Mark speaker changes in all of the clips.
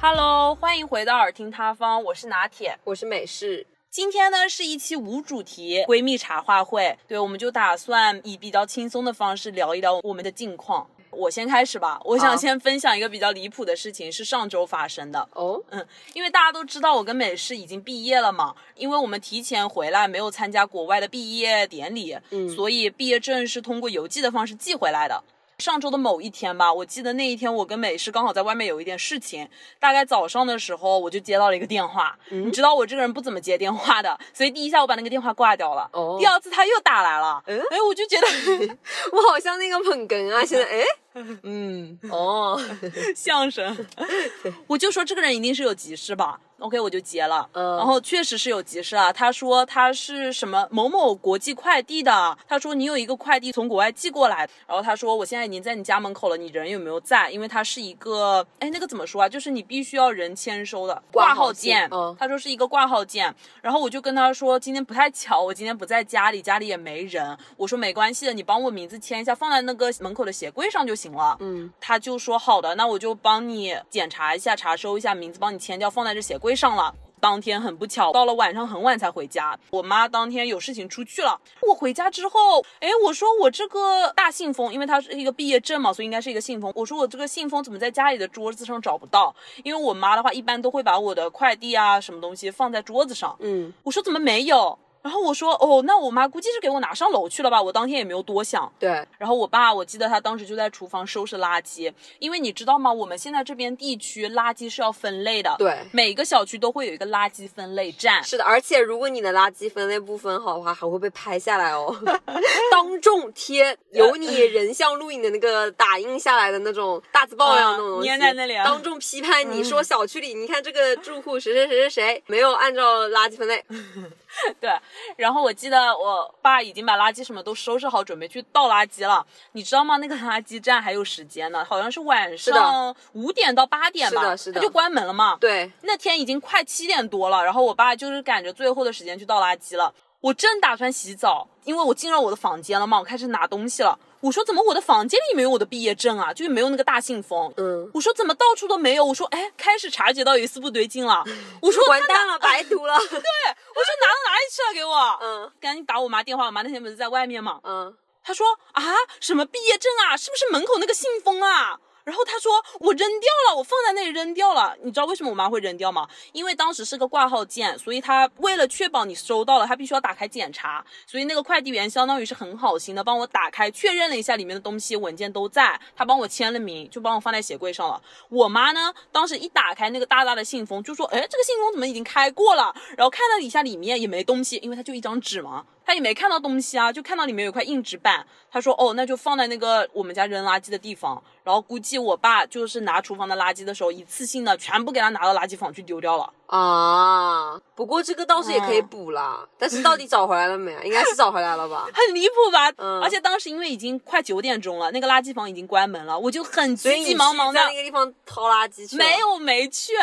Speaker 1: Hello，欢迎回到耳听他方，我是拿铁。
Speaker 2: 我是美式，
Speaker 1: 今天呢是一期无主题闺蜜茶话会，对，我们就打算以比较轻松的方式聊一聊我们的近况。我先开始吧，我想先分享一个比较离谱的事情，是上周发生的。
Speaker 2: 哦，
Speaker 1: 嗯，因为大家都知道我跟美式已经毕业了嘛，因为我们提前回来，没有参加国外的毕业典礼，
Speaker 2: 嗯
Speaker 1: 所以毕业证是通过邮寄的方式寄回来的。上周的某一天吧，我记得那一天我跟美式刚好在外面有一点事情，大概早上的时候我就接到了一个电话。
Speaker 2: 嗯
Speaker 1: 你知道我这个人不怎么接电话的，所以第一下我把那个电话挂掉了。
Speaker 2: 哦
Speaker 1: 第二次他又打来了，
Speaker 2: 嗯
Speaker 1: 哎，我就觉得
Speaker 2: 我好像那个捧哏啊，现在哎，
Speaker 1: 嗯，
Speaker 2: 哦，
Speaker 1: 相声，我就说这个人一定是有急事吧。OK，我就接了，
Speaker 2: 嗯
Speaker 1: 然后确实是有急事啊。他说他是什么某某国际快递的，他说你有一个快递从国外寄过来，然后他说我现在已经在你家门口了，你人有没有在？因为他是一个，哎，那个怎么说啊？就是你必须要人签收的
Speaker 2: 挂号
Speaker 1: 号件
Speaker 2: 信，嗯
Speaker 1: 他说是一个挂号件，然后我就跟他说今天不太巧，我今天不在家里，家里也没人。我说没关系的，你帮我名字签一下，放在那个门口的鞋柜上就行了。
Speaker 2: 嗯，
Speaker 1: 他就说好的，那我就帮你检查一下，查收一下名字，帮你签掉，放在这鞋柜上了。当天很不巧，到了晚上很晚才回家。我妈当天有事情出去了。我回家之后，哎，我说我这个大信封，因为它是一个毕业证嘛，所以应该是一个信封。我说我这个信封怎么在家里的桌子上找不到？因为我妈的话一般都会把我的快递啊什么东西放在桌子上。
Speaker 2: 嗯，
Speaker 1: 我说怎么没有？然后我说哦，那我妈估计是给我拿上楼去了吧。我当天也没有多想。
Speaker 2: 对，
Speaker 1: 然后我爸，我记得他当时就在厨房收拾垃圾，因为你知道吗？我们现在这边地区垃圾是要分类的，
Speaker 2: 对
Speaker 1: 每个小区都会有一个垃圾分类站。
Speaker 2: 是的，而且如果你的垃圾分类不分好的话，还会被拍下来哦，当众贴 有你人像录影的那个打印下来的那种大字报一样的那种东西，
Speaker 1: 啊粘在那里啊
Speaker 2: 当众批判你说小区里，你看这个住户谁谁谁谁谁没有按照垃圾分类，
Speaker 1: 对，然后我记得我爸已经把垃圾什么都收拾好，准备去倒垃圾了。你知道吗？那个垃圾站还有时间呢，好像是晚上五点到八点吧，
Speaker 2: 是的是的
Speaker 1: 他就关门了嘛。
Speaker 2: 对，
Speaker 1: 那天已经快七点多了，然后我爸就是赶着最后的时间去倒垃圾了。我正打算洗澡，因为我进了我的房间了嘛，我开始拿东西了。我说怎么我的房间里没有我的毕业证啊？就是没有那个大信封。
Speaker 2: 嗯，
Speaker 1: 我说怎么到处都没有？我说哎，开始察觉到有一丝不对劲了。我说
Speaker 2: 完蛋了，白读了，
Speaker 1: 对，我说拿到哪里去了？给我，
Speaker 2: 嗯
Speaker 1: 赶紧打我妈电话。我妈那天不是在外面嘛？
Speaker 2: 嗯，
Speaker 1: 她说啊，什么毕业证啊？是不是门口那个信封啊？然后她说我扔掉了，我放在那里扔掉了。你知道为什么我妈会扔掉吗？因为当时是个挂号件，所以她为了确保你收到了，她必须要打开检查。所以那个快递员相当于是很好心的帮我打开，确认了一下里面的东西文件都在，他帮我签了名，就帮我放在鞋柜上了。我妈呢，当时一打开那个大大的信封，就说：“哎，这个信封怎么已经开过了？”然后看到底下里面也没东西，因为它就一张纸嘛，他也没看到东西啊，就看到里面有块硬纸板。他说：“哦，那就放在那个我们家扔垃圾的地方。”然后估计我爸就是拿厨房的垃圾的时候，一次性的全部给他拿到垃圾房去丢掉了。
Speaker 2: 啊，不过这个倒是也可以补啦，但是到底找回来了没啊？应该是找回来了吧？
Speaker 1: 很离谱吧？
Speaker 2: 嗯
Speaker 1: 而且当时因为已经快九点钟了，那个垃圾房已经关门了，我就很急急忙忙的
Speaker 2: 在那个地方掏垃圾去
Speaker 1: 没有，没去，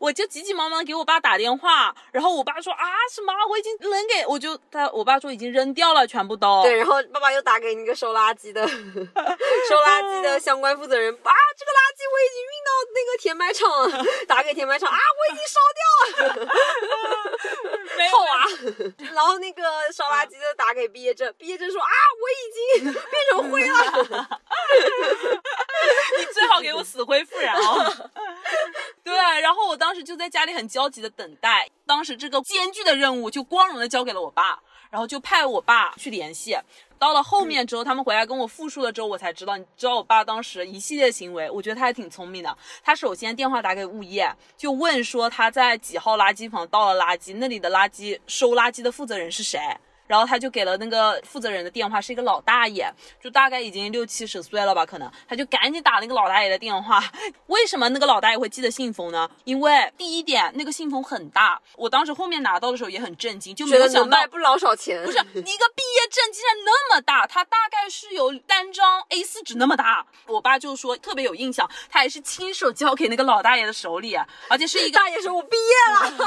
Speaker 1: 我就急急忙忙给我爸打电话，然后我爸说啊什么，我已经扔给，我就他我爸说已经扔掉了，全部都。
Speaker 2: 对，然后爸爸又打给那个收垃圾的 收垃圾的相关负责人啊，这个垃圾我已经运到那个填埋场了，打给填埋场啊，我已经烧掉了，
Speaker 1: 没有
Speaker 2: 啊。然后那个烧垃圾的打给毕业证，毕业证说啊，我已经变成灰了。
Speaker 1: 你最好给我死灰复燃哦。对，然后我当时就在家里很焦急的等待，当时这个艰巨的任务就光荣的交给了我爸，然后就派我爸去联系。到了后面之后，他们回来跟我复述了之后，我才知道，你知道我爸当时一系列行为，我觉得他还挺聪明的。他首先电话打给物业，就问说他在几号垃圾房倒了垃圾，那里的垃圾收垃圾的负责人是谁。然后他就给了那个负责人的电话，是一个老大爷，就大概已经六七十岁了吧，可能他就赶紧打那个老大爷的电话。为什么那个老大爷会记得信封呢？因为第一点，那个信封很大，我当时后面拿到的时候也很震惊，就没有想到
Speaker 2: 卖不老少钱，
Speaker 1: 不是一个毕业证竟然那么大，它大概是有单张 A4 纸那么大。我爸就说特别有印象，他还是亲手交给那个老大爷的手里，而且是一个
Speaker 2: 大爷说我毕业了，没有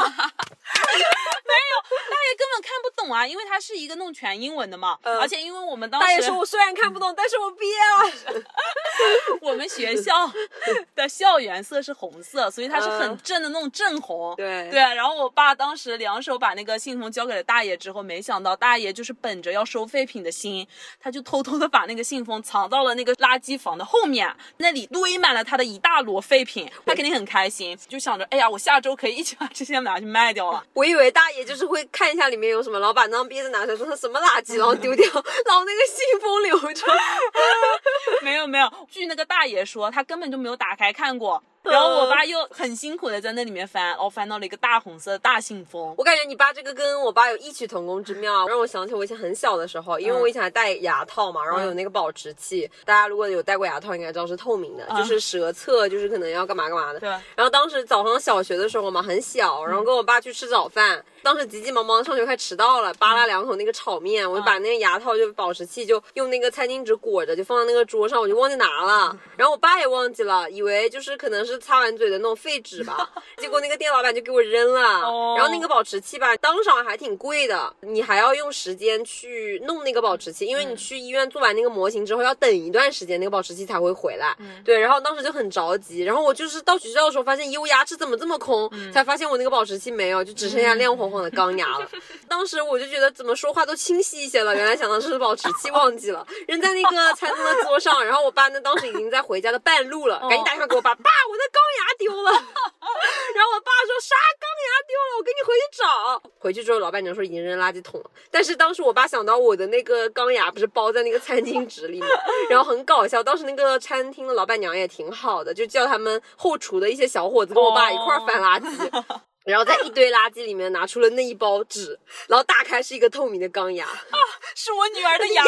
Speaker 1: 大爷根本看不懂啊，因为他是一个弄全英文的嘛，
Speaker 2: 嗯
Speaker 1: 而且因为我们当时
Speaker 2: 大爷说我虽然看不懂，但是我毕业了。
Speaker 1: 我们学校的校园色是红色，所以它是很
Speaker 2: 嗯
Speaker 1: 正的那种正红。
Speaker 2: 对
Speaker 1: 对，然后我爸当时两手把那个信封交给了大爷之后，没想到大爷就是本着要收废品的心，他就偷偷的把那个信封藏到了那个垃圾房的后面，那里堆满了他的一大摞废品，他肯定很开心，就想着，哎呀，我下周可以一起把这些拿去卖掉了。
Speaker 2: 我以为大爷就是会看一下里面有什么，然后把那张憋着拿出来，说他什么垃圾，然后丢掉，然后那个信封留着。
Speaker 1: 没 有没有，据那个大爷说，他根本就没有打开看过。然后我爸又很辛苦的在那里面翻，然后翻到了一个大红色的大信封。
Speaker 2: 我感觉你爸这个跟我爸有异曲同工之妙，让我想起我以前很小的时候，因为我以前还戴牙套嘛，然后有那个保持器，大家如果有戴过牙套，应该知道是透明的，就是舌侧，就是可能要干嘛干嘛的。
Speaker 1: 对。
Speaker 2: 然后当时早上小学的时候嘛，很小，然后跟我爸去吃早饭，当时急急忙忙上学快迟到了，扒拉两口那个炒面，我就把那个牙套就保持器就用那个餐巾纸裹着，就放在那个桌上，我就忘记拿了。然后我爸也忘记了，以为就是可能是擦完嘴的那种废纸吧，结果那个店老板就给我扔了。
Speaker 1: 哦
Speaker 2: 然后那个保持器吧，当场还挺贵的，你还要用时间去弄那个保持器，因为你去医院做完那个模型之后，要等一段时间，那个保持器才会回来。对，然后当时就很着急，然后我就是到学校的时候发现，咦，我牙齿怎么这么空？才发现我那个保持器没有，就只剩下亮晃晃的钢牙了。当时我就觉得怎么说话都清晰一些了，原来想到是保持器忘记了，扔在那个餐厅的桌上。然后我爸那当时已经在回家的半路了，赶紧打电话给我爸，爸，我的钢牙丢了。然后我爸说啥钢牙丢了，我给你回去找。回去之后，老板娘说已经扔垃圾桶了。但是当时我爸想到我的那个钢牙不是包在那个餐巾纸里面，然后很搞笑。当时那个餐厅的老板娘也挺好的，就叫他们后厨的一些小伙子跟我爸一块儿翻垃圾。然后在一堆垃圾里面拿出了那一包纸，然后打开是一个透明的钢牙啊。
Speaker 1: 是我女儿的牙。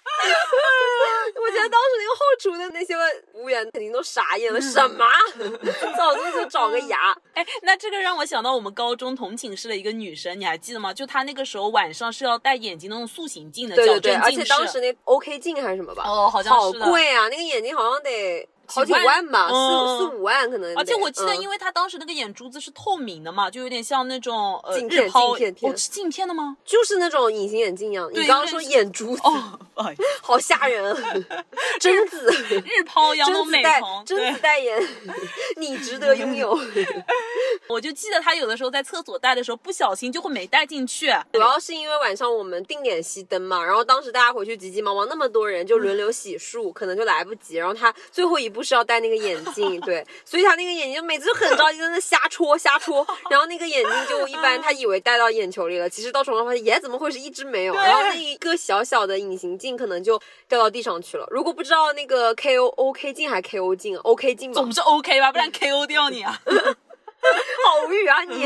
Speaker 2: 我觉得当时那个后厨的那些服务员肯定都傻眼了，什么？早知道就找个牙。
Speaker 1: 哎，那这个让我想到我们高中同寝室的一个女生，你还记得吗？就她那个时候晚上是要戴眼镜那种塑形镜的，矫
Speaker 2: 对对对，而。且当时那 OK 镜还是什么吧？
Speaker 1: 哦好像
Speaker 2: 好
Speaker 1: 是好
Speaker 2: 贵啊！那个眼镜好像得好几
Speaker 1: 万
Speaker 2: 万吧，
Speaker 1: 嗯
Speaker 2: 四四五万可能。
Speaker 1: 而且我记得，因
Speaker 2: 为
Speaker 1: 他当时那个眼珠子是透明的嘛，就有点像那种呃日抛，
Speaker 2: 镜片片
Speaker 1: 哦，是镜片的吗？
Speaker 2: 就是那种隐形眼镜一样。
Speaker 1: 对
Speaker 2: 你刚刚说眼珠子，
Speaker 1: 哦，不 好
Speaker 2: 吓人啊！贞子，
Speaker 1: 日抛一样那种
Speaker 2: 贞子代
Speaker 1: 美瞳，
Speaker 2: 贞子代言，你值得拥有。
Speaker 1: 我就记得他有的时候在厕所戴的时候不小心就会没戴进去。
Speaker 2: 主要是因为晚上我们定点熄灯嘛，然后当时大家回去急急忙忙，那么多人就轮流洗漱，可能就来不及。然后他最后一步是要戴那个眼镜，对，所以他那个眼镜每次就很着急，在那瞎戳瞎戳，然后那个眼镜就一般他以为戴到眼球里了，其实到床上发现，耶，怎么会是一只没有？然后那一个小小的隐形镜可能就掉到地上去了。如果不知道那个 K O O K 镜还 K O 镜啊，OK 镜吧
Speaker 1: 总，是 OK 吧，不然 KO 掉你啊！
Speaker 2: 好无语啊你！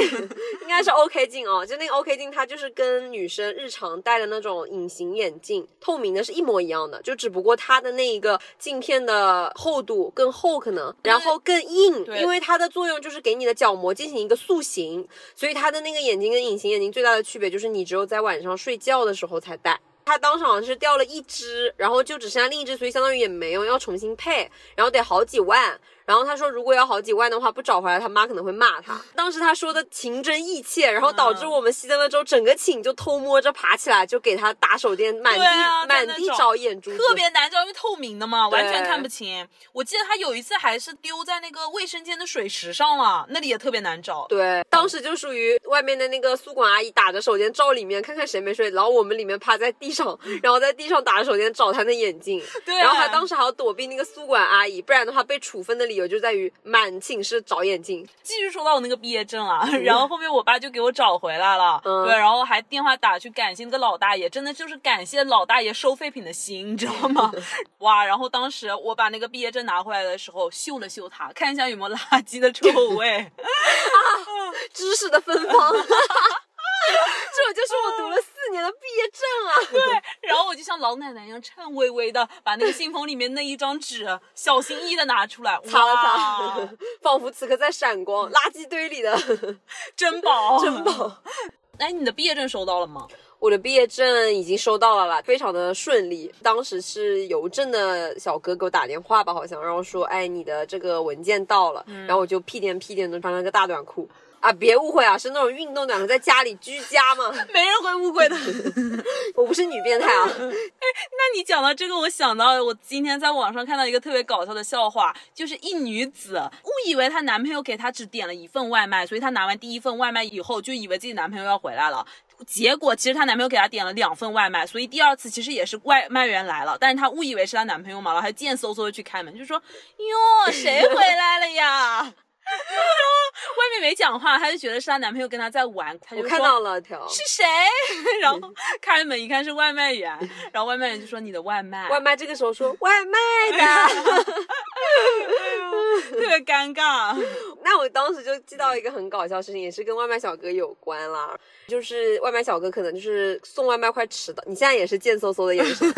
Speaker 2: 应该是 OK 镜哦，就那个 OK 镜，它就是跟女生日常戴的那种隐形眼镜，透明的是一模一样的，就只不过它的那一个镜片的厚度更厚，可能然后更硬，因为它的作用就是给你的角膜进行一个塑形，所以它的那个眼睛跟隐形眼镜最大的区别就是你只有在晚上睡觉的时候才戴。它当时好像是掉了一只，然后就只剩下另一只，所以相当于也没用，要重新配，然后得好几万。然后他说，如果要好几万的话，不找回来，他妈可能会骂他。当时他说的情真意切，然后导致我们熄灯了之后，整个寝就偷摸着爬起来，就给他打手电，满地、
Speaker 1: 啊
Speaker 2: 满地
Speaker 1: 找
Speaker 2: 找眼珠子，
Speaker 1: 特别难找，因为透明的嘛，完全看不清。我记得他有一次还是丢在那个卫生间的水池上了，那里也特别难找。
Speaker 2: 对，当时就属于外面的那个宿管阿姨打着手电照里面看看谁没睡，然后我们里面趴在地上，然后在地上打着手电找他的眼镜。
Speaker 1: 对
Speaker 2: 然后他当时还要躲避那个宿管阿姨，不然的话被处分的理由就在于满寝室找眼镜。
Speaker 1: 继续说到我那个毕业证啊，然后后面我爸就给我找回来了，
Speaker 2: 嗯
Speaker 1: 对，然后还电话打去感谢那个老大爷，真的就是感谢老大爷收废品的心，你知道吗？哇！然后当时我把那个毕业证拿回来的时候，嗅了嗅它，看一下有没有垃圾的臭味。
Speaker 2: 知识的芬芳。这就是我读了四年的毕业证啊！
Speaker 1: 对然后我就像老奶奶一样颤巍巍的把那个信封里面那一张纸小心翼翼的拿出来，
Speaker 2: 擦了擦，仿佛此刻在闪光，垃圾堆里的
Speaker 1: 珍宝，
Speaker 2: 珍宝。
Speaker 1: 哎，你的毕业证收到了吗？
Speaker 2: 我的毕业证已经收到了啦，非常的顺利。当时是邮政的小哥给我打电话吧，好像，然后说，哎，你的这个文件到了，然后我就屁颠屁颠的穿了个大短裤。啊，别误会啊，是那种运动短裤，在家里居家嘛。
Speaker 1: 没人会误会的。
Speaker 2: 我不是女变态啊。
Speaker 1: 哎那你讲到这个，我想到我今天在网上看到一个特别搞笑的笑话，就是一女子误以为她男朋友给她只点了一份外卖，所以她拿完第一份外卖以后，就以为自己男朋友要回来了。结果其实她男朋友给她点了两份外卖，所以第二次其实也是外卖员来了，但是她误以为是她男朋友嘛，然后还贱嗖嗖的去开门，就说：“哟，谁回来了呀？” 外面没讲话，她就觉得是她男朋友跟她在玩，她就说
Speaker 2: 我看到了条
Speaker 1: 是谁？然后开门一看是外卖员，然后外卖员就说你的外卖，
Speaker 2: 外卖，这个时候说外卖的。
Speaker 1: 特别尴尬。
Speaker 2: 那我当时就记到一个很搞笑的事情，也是跟外卖小哥有关啦。就是外卖小哥可能就是送外卖快迟到，你现在也是贱嗖嗖的眼神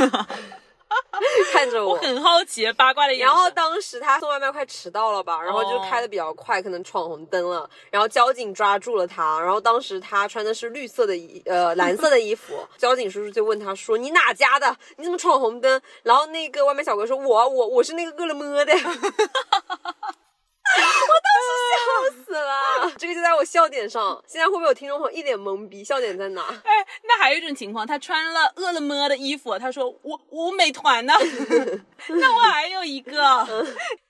Speaker 2: 看着我。
Speaker 1: 我很好奇八卦的眼神。
Speaker 2: 然后当时他送外卖快迟到了吧，然后就开的比较快，可能闯红灯了，然后交警抓住了他，然后当时他穿的是绿色的衣呃 蓝色的衣服，交警叔叔就问他说你哪家的？你怎么闯红灯？然后那个外卖小哥说我我我是那个饿了么的。我当时笑死了，这个就在我笑点上。现在会不会有听众朋友一脸懵逼？笑点在哪？
Speaker 1: 哎，那还有一种情况，他穿了饿了么的衣服，他说我我美团呢。那我还有一个，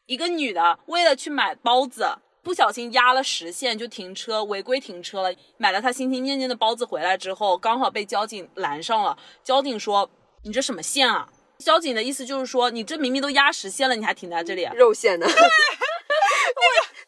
Speaker 1: 一个女的为了去买包子。不小心压了实线，就停车违规停车了。买了她心心念念的包子回来之后，刚好被交警拦上了。交警说：“你这什么线啊？”交警的意思就是说，你这明明都压实线了，你还停在这里。
Speaker 2: 肉馅的。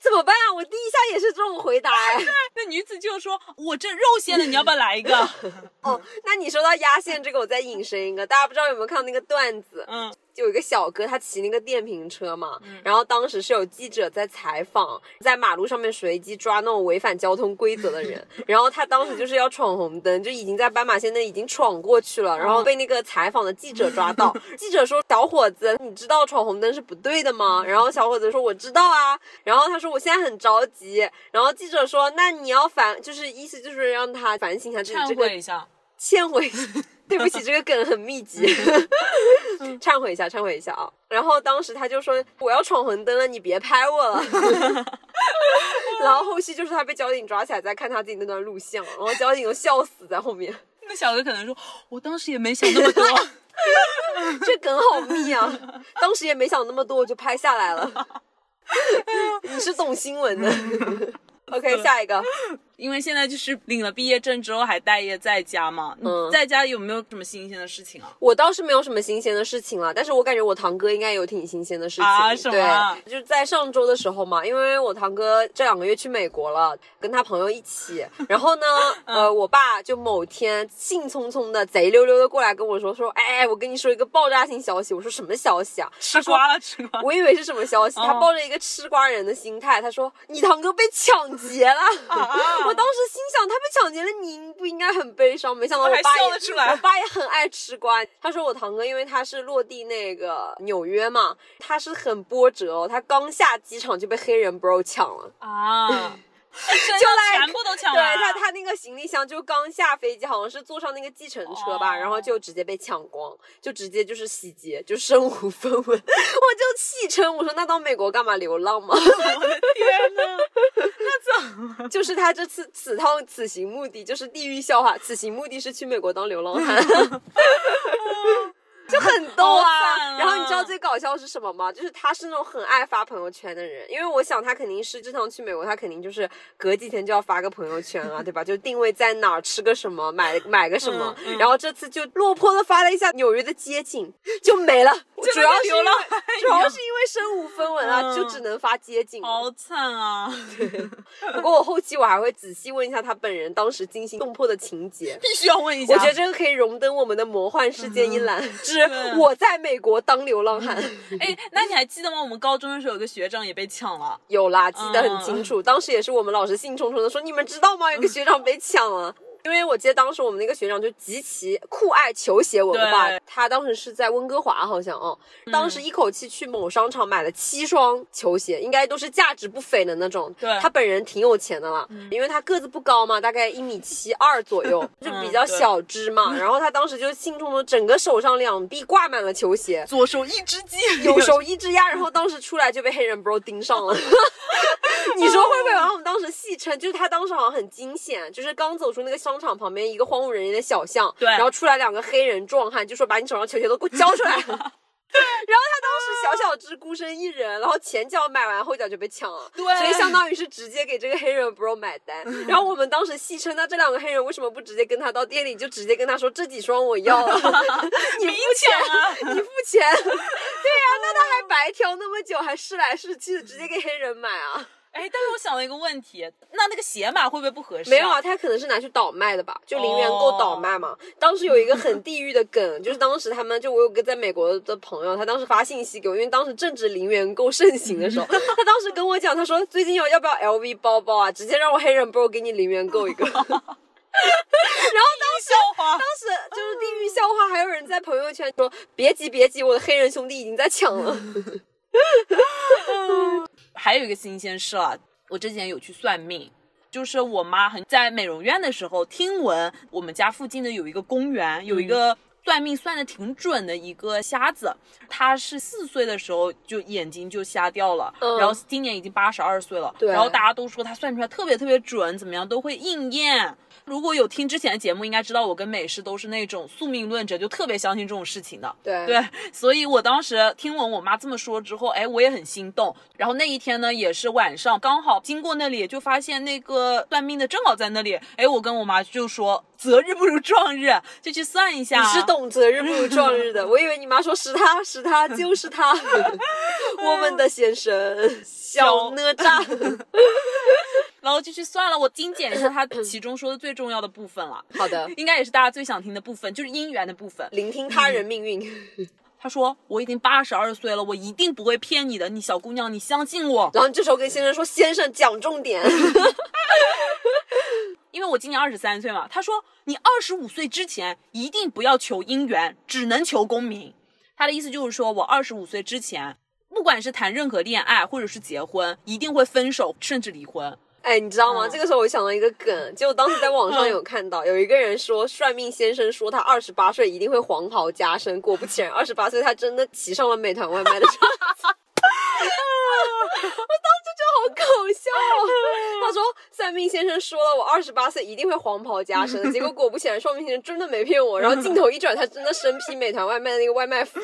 Speaker 2: 我怎么办啊？我第一下也是这种回答哎。
Speaker 1: 那女子就说：“我这肉馅的，你要不要来一个？”
Speaker 2: 哦，那你说到压线这个，我再引申一个，大家不知道有没有看到那个段子？
Speaker 1: 嗯，
Speaker 2: 就有一个小哥，他骑那个电瓶车嘛，然后当时是有记者在采访，在马路上面随机抓那种违反交通规则的人，然后他当时就是要闯红灯，就已经在斑马线那已经闯过去了，然后被那个采访的记者抓到。记者说：“小伙子，你知道闯红灯是不对的吗？”然后小伙子说：“我知道啊。”然后他说：“我现在很着急。”然后记者说：“那你要反，就是意思就是让他反省一下自己这
Speaker 1: 忏
Speaker 2: 个
Speaker 1: 悔一下。
Speaker 2: 忏悔，对不起，这个梗很密集，忏悔一下，忏悔一下啊！然后当时他就说我要闯红灯了，你别拍我了。然后后续就是他被交警抓起来，在看他自己那段录像，然后交警都笑死在后面，
Speaker 1: 那小哥可能说：“我当时也没想那么多。
Speaker 2: 这梗好密啊！当时也没想那么多，我就拍下来了。你是懂新闻的。OK，下一个，
Speaker 1: 因为现在就是领了毕业证之后还待业在家嘛，
Speaker 2: 嗯
Speaker 1: 在家有没有什么新鲜的事情啊？
Speaker 2: 我倒是没有什么新鲜的事情了，但是我感觉我堂哥应该有挺新鲜的事情。
Speaker 1: 啊什么
Speaker 2: 对，就是在上周的时候嘛，因为我堂哥这两个月去美国了，跟他朋友一起，然后呢，
Speaker 1: 嗯
Speaker 2: 呃，我爸就某天兴冲冲的、贼溜溜的过来跟我说说，哎，我跟你说一个爆炸性消息。我说什么消息啊？
Speaker 1: 吃瓜了，吃瓜。
Speaker 2: 我以为是什么消息，他
Speaker 1: 哦
Speaker 2: 抱着一个吃瓜人的心态，他说你堂哥被抢劫了。
Speaker 1: 啊
Speaker 2: 我当时心想，他被抢劫了，你不应该很悲伤？没想到
Speaker 1: 我
Speaker 2: 爸也
Speaker 1: 笑得出来
Speaker 2: 我爸也很爱吃瓜。他说我堂哥因为他是落地那个纽约嘛，他是很波折哦，他刚下机场就被黑人 bro 抢了。
Speaker 1: 啊，
Speaker 2: 就来
Speaker 1: 全部都抢
Speaker 2: 对。他，他那个行李箱就刚下飞机，好像是坐上那个计程车吧，
Speaker 1: 哦
Speaker 2: 然后就直接被抢光，就直接就是洗劫，就身无分文。我就气称我说那到美国干嘛流浪嘛？
Speaker 1: 我的天呐，
Speaker 2: 就是他这次此趟此行目的就是地狱笑话，此行目的是去美国当流浪汉。就很逗啊
Speaker 1: 啊
Speaker 2: 然后你知道最搞笑是什么吗？就是他是那种很爱发朋友圈的人，因为我想他肯定是这趟去美国，他肯定就是隔几天就要发个朋友圈啊，对吧？就定位在哪儿，吃个什么，买买个什么。
Speaker 1: 嗯嗯
Speaker 2: 然后这次就落魄的发了一下纽约的街景，就没了。
Speaker 1: 就
Speaker 2: 主要是因为
Speaker 1: 跟流浪
Speaker 2: 主要是因为身无分文啊，
Speaker 1: 嗯
Speaker 2: 就只能发街景。
Speaker 1: 好惨啊！
Speaker 2: 不过我后期我还会仔细问一下他本人当时惊心动魄的情节。
Speaker 1: 必须要问一下。
Speaker 2: 我觉得这个可以荣登我们的魔幻世界一栏，之
Speaker 1: 对
Speaker 2: 我在美国当流浪汉。
Speaker 1: 哎，那你还记得吗？我们高中的时候有个学长也被抢了。
Speaker 2: 有啦，记得很
Speaker 1: 嗯
Speaker 2: 清楚。当时也是我们老师兴冲冲的说：“你们知道吗？有个学长被抢了。因为我记得当时我们那个学长就极其酷爱球鞋文化，他当时是在温哥华好像哦，当时一口气去某商场买了七双球鞋，应该都是价值不菲的那种。
Speaker 1: 对
Speaker 2: 他本人挺有钱的了，因为他个子不高嘛，大概一米七二左右，就比较小只嘛。然后他当时就兴冲冲，整个手上两臂挂满了球鞋，
Speaker 1: 左手一只鸡，
Speaker 2: 右手一只鸭，然后当时出来就被黑人 bro 盯上了。你说会不会？然后我们当时戏称，就是他当时好像很惊险，就是刚走出那个商场旁边一个荒无人烟的小巷，
Speaker 1: 对
Speaker 2: 然后出来两个黑人壮汉，就说把你手上球鞋都给我交出来。对然后他当时小小只孤身一人，然后前脚买完，后脚就被抢了，
Speaker 1: 对
Speaker 2: 所以相当于是直接给这个黑人 bro 买单。然后我们当时戏称，那这两个黑人为什么不直接跟他到店里，就直接跟他说这几双我要了 你付钱
Speaker 1: 啊！
Speaker 2: 你付钱，对呀、那他还白挑那么久，还试来试去的，直接给黑人买啊？
Speaker 1: 哎，但是我想了一个问题，那那个鞋码会不会不合适、
Speaker 2: 没有啊，，他可能是拿去倒卖的吧，就零元购倒卖嘛。当时有一个很地狱的梗，就是当时他们就我有个在美国的朋友，他当时发信息给我，因为当时正值零元购盛行的时候，他当时跟我讲，他说最近要要不要 LV 包包啊，直接让我黑人 bro 给你零元购一个。
Speaker 1: 然后
Speaker 2: 当时当。时就是地狱笑话，还有人在朋友圈说别急别急，我的黑人兄弟已经在抢了。
Speaker 1: 还有一个新鲜事啊，我之前有去算命。就是我妈很在美容院的时候，听闻我们家附近的有一个公园，有一个算命算的挺准的一个瞎子，他是四岁的时候就眼睛就瞎掉了，
Speaker 2: 嗯
Speaker 1: 然后今年已经八十二岁了，
Speaker 2: 对
Speaker 1: 然后大家都说他算出来特别特别准，怎么样都会应验。如果有听之前的节目，应该知道我跟美式都是那种宿命论者，就特别相信这种事情的。
Speaker 2: 对
Speaker 1: 对，所以我当时听闻我妈这么说之后，哎，我也很心动。然后那一天呢，也是晚上，刚好经过那里，就发现那个算命的正好在那里。哎，我跟我妈就说，择日不如撞日，就去算一下。
Speaker 2: 你是懂择日不如撞日的，我以为你妈说是他是他就是他，我们的先生小哪吒。
Speaker 1: 然后就去算了。我精简一下他其中说的最重要的部分了，
Speaker 2: 好的，
Speaker 1: 应该也是大家最想听的部分，就是姻缘的部分。
Speaker 2: 聆听他人命运。
Speaker 1: 他说我已经八十二岁了，我一定不会骗你的，你小姑娘，你相信我。
Speaker 2: 然后这时候跟先生说：“先生，讲重点。
Speaker 1: 因为我今年二十三岁嘛，他说你二十五岁之前一定不要求姻缘，只能求功名。他的意思就是说我二十五岁之前，不管是谈任何恋爱或者是结婚，一定会分手甚至离婚。”
Speaker 2: 哎，你知道吗？
Speaker 1: 嗯
Speaker 2: 这个时候我想到一个梗，就我当时在网上有看到，有一个人说算命先生说他二十八岁一定会黄袍加身，果不其然，二十八岁他真的骑上了美团外卖的车。我当好搞笑、哦，他说算命先生说了我二十八岁一定会黄袍加身，结果果不其然，算命先生真的没骗我。然后镜头一转，他真的身披美团外卖的那个外卖服，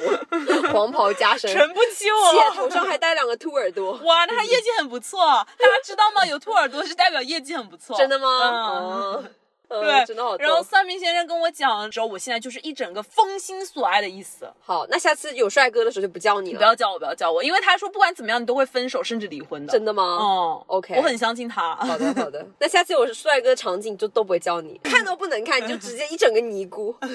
Speaker 2: 黄袍加身，
Speaker 1: 全不起
Speaker 2: 且
Speaker 1: 我。
Speaker 2: 头上还戴两个兔耳朵。
Speaker 1: 哇，那他业绩很不错，大家知道吗？有兔耳朵是代表业绩很不错。
Speaker 2: 真的吗？呃
Speaker 1: 对，
Speaker 2: 真的好。
Speaker 1: 然后算命先生跟我讲之后，我现在就是一整个封心所爱的意思。
Speaker 2: 好，那下次有帅哥的时候就不叫你了。
Speaker 1: 不要叫我，不要叫我，因为他说不管怎么样你都会分手甚至离婚的。
Speaker 2: 真的吗？
Speaker 1: 哦
Speaker 2: OK
Speaker 1: 我很相信他。
Speaker 2: 好的，好的。那下次有帅哥场景就都不会叫你，看都不能看，你就直接一整个尼姑。
Speaker 1: 我